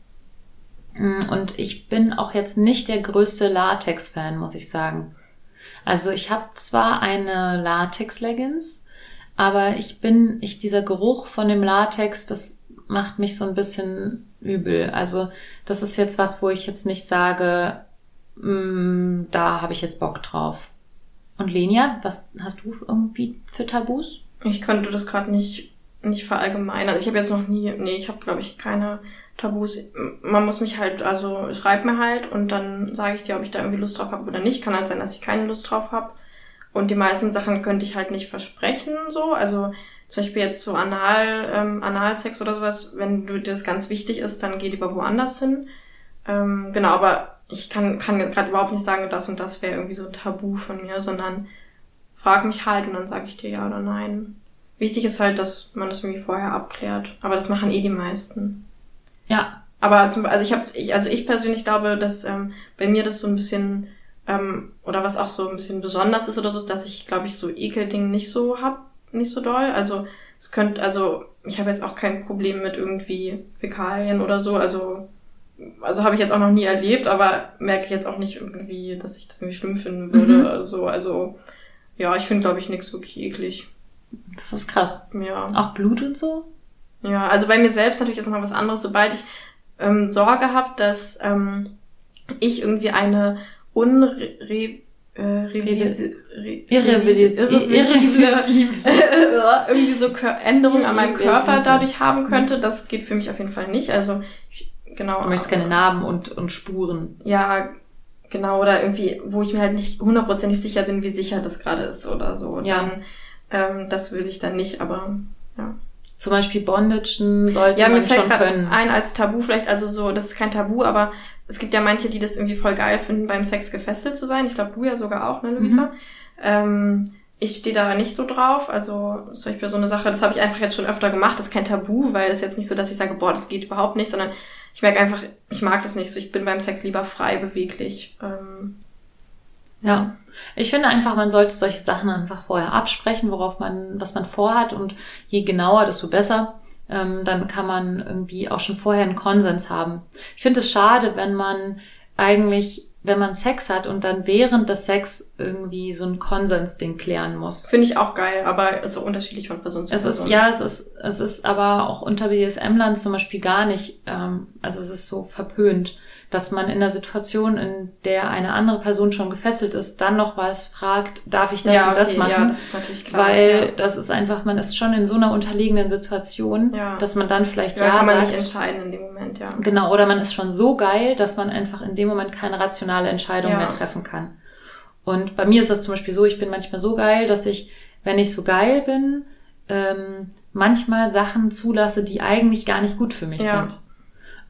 Mm, Und ich bin auch jetzt nicht der größte Latex-Fan, muss ich sagen. Also ich habe zwar eine Latex-Leggings, aber ich bin, ich, dieser Geruch von dem Latex, das macht mich so ein bisschen übel. Also das ist jetzt was, wo ich jetzt nicht sage, mm, da habe ich jetzt Bock drauf. Und Lenia, was hast du irgendwie für Tabus? Ich könnte das gerade nicht, nicht verallgemeinern. Also ich habe jetzt noch nie, nee, ich habe glaube ich keine Tabus. Man muss mich halt, also schreib mir halt und dann sage ich dir, ob ich da irgendwie Lust drauf habe oder nicht. Kann halt sein, dass ich keine Lust drauf habe. Und die meisten Sachen könnte ich halt nicht versprechen, so. Also zum Beispiel jetzt so Anal, ähm, Analsex oder sowas, wenn du dir das ganz wichtig ist, dann geh lieber woanders hin. Ähm, genau, aber ich kann, kann gerade überhaupt nicht sagen, das und das wäre irgendwie so ein Tabu von mir, sondern frag mich halt und dann sage ich dir ja oder nein. Wichtig ist halt, dass man das irgendwie vorher abklärt. Aber das machen eh die meisten. Ja, Aber zum, also ich habe, ich, also ich persönlich glaube, dass ähm, bei mir das so ein bisschen ähm, oder was auch so ein bisschen besonders ist oder so, ist, dass ich, glaube ich, so Ekelding nicht so hab, nicht so doll. Also es könnte, also ich habe jetzt auch kein Problem mit irgendwie Fäkalien oder so. Also also habe ich jetzt auch noch nie erlebt, aber merke ich jetzt auch nicht irgendwie, dass ich das irgendwie schlimm finden würde. Mhm. Also, also ja, ich finde, glaube ich, nichts wirklich eklig. Das ist krass. Ja. Auch Blut und so? Ja, also bei mir selbst natürlich ist noch mal was anderes. Sobald ich ähm, Sorge habe, dass ähm, ich irgendwie eine unre äh, revisi- re- Irrevis- irreversible irgendwie so Kör- Änderungen an meinem Körper dadurch haben könnte, das geht für mich auf jeden Fall nicht. Also ich, genau. Du möchtest keine Narben und, und Spuren. Ja, genau, oder irgendwie, wo ich mir halt nicht hundertprozentig sicher bin, wie sicher das gerade ist oder so. Und Ja. Dann, ähm, das will ich dann nicht, aber ja. Zum Beispiel Bondagen sollte Ja, mir man fällt schon können. ein als Tabu vielleicht, also so, das ist kein Tabu, aber es gibt ja manche, die das irgendwie voll geil finden, beim Sex gefesselt zu sein. Ich glaube, du ja sogar auch, ne, Luisa? Mhm. Ähm, ich stehe da nicht so drauf. Also zum Beispiel so eine Sache, das habe ich einfach jetzt schon öfter gemacht. Das ist kein Tabu, weil es jetzt nicht so, dass ich sage, boah, das geht überhaupt nicht, sondern ich merke einfach, ich mag das nicht so. Ich bin beim Sex lieber frei beweglich. Ähm, Ja. Ich finde einfach, man sollte solche Sachen einfach vorher absprechen, worauf man, was man vorhat und je genauer, desto besser. Ähm, dann kann man irgendwie auch schon vorher einen Konsens haben. Ich finde es schade, wenn man eigentlich, wenn man Sex hat und dann während des Sex irgendwie so ein Konsensding klären muss. Finde ich auch geil, aber ist so unterschiedlich von Person zu Es Person. ist, ja, es ist, es ist aber auch unter BDSM-Land zum Beispiel gar nicht, ähm, also es ist so verpönt, dass man in der Situation, in der eine andere Person schon gefesselt ist, dann noch was fragt, darf ich das ja, und das okay, machen? Ja, das ist natürlich klar. Weil ja. das ist einfach, man ist schon in so einer unterlegenen Situation, Ja. dass man dann vielleicht ja, ja, kann man sagt. nicht entscheiden in dem Moment, ja. Genau, oder man ist schon so geil, dass man einfach in dem Moment keine rationale Entscheidung mehr treffen kann. Und bei mir ist das zum Beispiel so, ich bin manchmal so geil, dass ich, wenn ich so geil bin, ähm, manchmal Sachen zulasse, die eigentlich gar nicht gut für mich Ja. sind.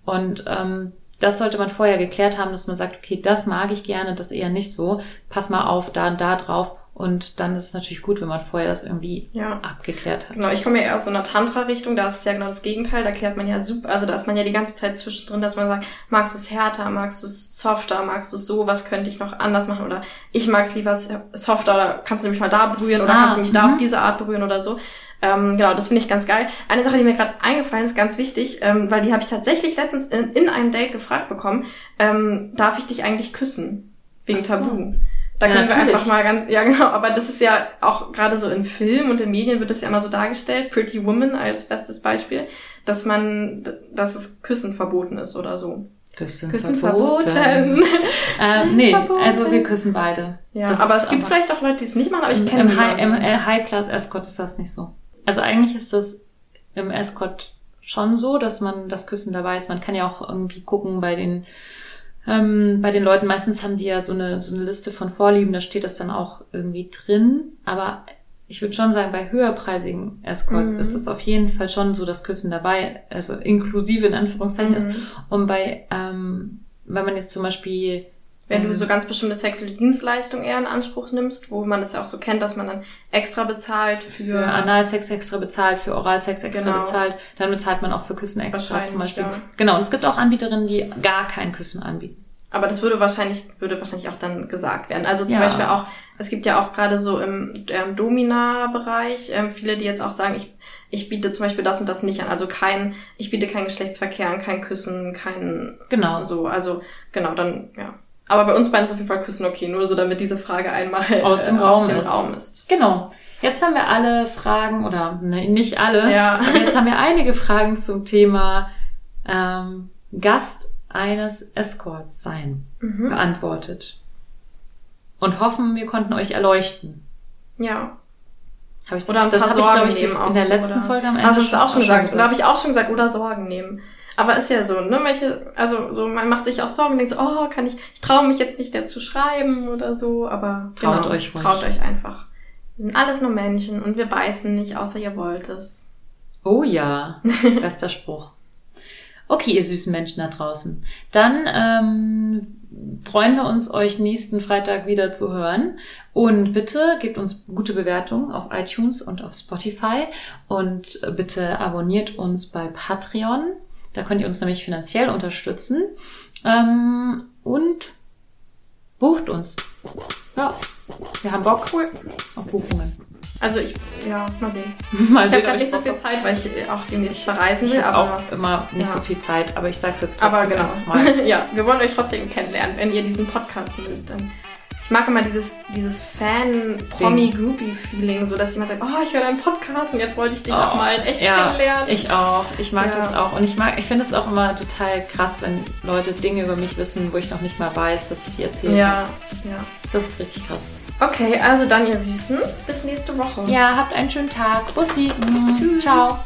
Und ähm, das sollte man vorher geklärt haben, dass man sagt, okay, das mag ich gerne, das eher nicht so. Pass mal auf, da und da drauf. Und dann ist es natürlich gut, wenn man vorher das irgendwie Ja. abgeklärt hat. Genau, ich komme ja eher aus so einer Tantra-Richtung, da ist es ja genau das Gegenteil, da klärt man ja super, also da ist man ja die ganze Zeit zwischendrin, dass man sagt, magst du es härter, magst du es softer, magst du es so, was könnte ich noch anders machen oder ich mag es lieber softer oder kannst du mich mal da berühren oder Ah, kannst du mich da mhm. auf diese Art berühren oder so. Ähm, genau, das finde ich ganz geil. Eine Sache, die mir gerade eingefallen ist, ganz wichtig, ähm, weil die habe ich tatsächlich letztens in, in einem Date gefragt bekommen, ähm, darf ich dich eigentlich küssen? Wegen so. Tabu. Da Ja, können wir natürlich. einfach mal ganz, ja genau, aber das ist ja auch gerade so in Filmen und in Medien wird das ja immer so dargestellt, Pretty Woman als bestes Beispiel, dass man, dass es Küssen verboten ist oder so. Küssen, Küssen verboten. Ähm, nee, Verboten. also wir küssen beide. Ja, Das aber es gibt vielleicht auch Leute, die es nicht machen, aber ich kenne im, High, im äh, High-Class Escort ist das nicht so. Also eigentlich ist das im Escort schon so, dass man das Küssen dabei ist. Man kann ja auch irgendwie gucken bei den ähm, bei den Leuten. Meistens haben die ja so eine so eine Liste von Vorlieben. Da steht das dann auch irgendwie drin. Aber ich würde schon sagen, bei höherpreisigen Escorts Mhm. ist das auf jeden Fall schon so das Küssen dabei, also inklusive in Anführungszeichen ist. Mhm. Und bei ähm, wenn man jetzt zum Beispiel Wenn ähm, du so ganz bestimmte sexuelle Dienstleistungen eher in Anspruch nimmst, wo man es ja auch so kennt, dass man dann extra bezahlt für, für Analsex extra bezahlt, für Oralsex extra Genau. bezahlt, dann bezahlt man auch für Küssen extra zum Beispiel. ja. Genau, und es gibt auch Anbieterinnen, die gar kein Küssen anbieten. Aber das würde wahrscheinlich, würde wahrscheinlich auch dann gesagt werden. Also zum Ja. Beispiel auch, es gibt ja auch gerade so im ähm, Domina-Bereich ähm, viele, die jetzt auch sagen, ich, ich biete zum Beispiel das und das nicht an. Also kein, ich biete keinen Geschlechtsverkehr an, kein Küssen, kein Genau. so. Also genau, dann, ja. Aber bei uns beiden ist auf jeden Fall Küssen okay, nur so damit diese Frage einmal Aus dem äh, Raum aus dem ist. Raum ist. Genau. Jetzt haben wir alle Fragen, oder ne, nicht alle, Ja. aber jetzt haben wir einige Fragen zum Thema ähm, Gast eines Escorts sein Mhm. beantwortet. Und hoffen, wir konnten euch erleuchten. Ja. Hab ich das, Oder ein das habe ich, glaube ich, das in der letzten oder? Folge am Ende Also das auch schon gesagt. Da habe ich auch schon gesagt, oder Sorgen nehmen. Aber ist ja so, ne? Manche, also so, man macht sich auch Sorgen, denkt so, oh, kann ich, ich traue mich jetzt nicht der zu schreiben oder so, aber genau, Traut euch ruhig. traut euch einfach. Wir sind alles nur Menschen und wir beißen nicht, außer ihr wollt es. Oh ja, bester Spruch. Okay, ihr süßen Menschen da draußen. Dann ähm, freuen wir uns, euch nächsten Freitag wieder zu hören. Und bitte gebt uns gute Bewertungen auf iTunes und auf Spotify. Und äh, bitte abonniert uns bei Patreon. Da könnt ihr uns nämlich finanziell unterstützen. Ähm, und bucht uns. Ja, wir haben Bock auf Buchungen. Also ich, ja, mal sehen. Mal Ich habe gerade nicht so viel. Zeit, weil ich auch demnächst verreisen will, Ich aber, auch immer nicht ja. so viel Zeit, aber ich sag's jetzt aber trotzdem genau. einfach mal. ja, wir wollen euch trotzdem kennenlernen. Wenn ihr diesen Podcast mögt, dann ich mag immer dieses, dieses Fan-Promi-Groupie-Feeling, so dass jemand sagt, oh, ich höre deinen Podcast und jetzt wollte ich dich Oh, auch mal in echt ja, kennenlernen. Ich auch. Ich mag Ja. das auch. Und ich mag, ich finde es auch immer total krass, wenn Leute Dinge über mich wissen, wo ich noch nicht mal weiß, dass ich die erzähle. ja, ja. Das ist richtig krass. Okay, also dann ihr Süßen, bis nächste Woche. Ja, habt einen schönen Tag. Bussi. Ciao.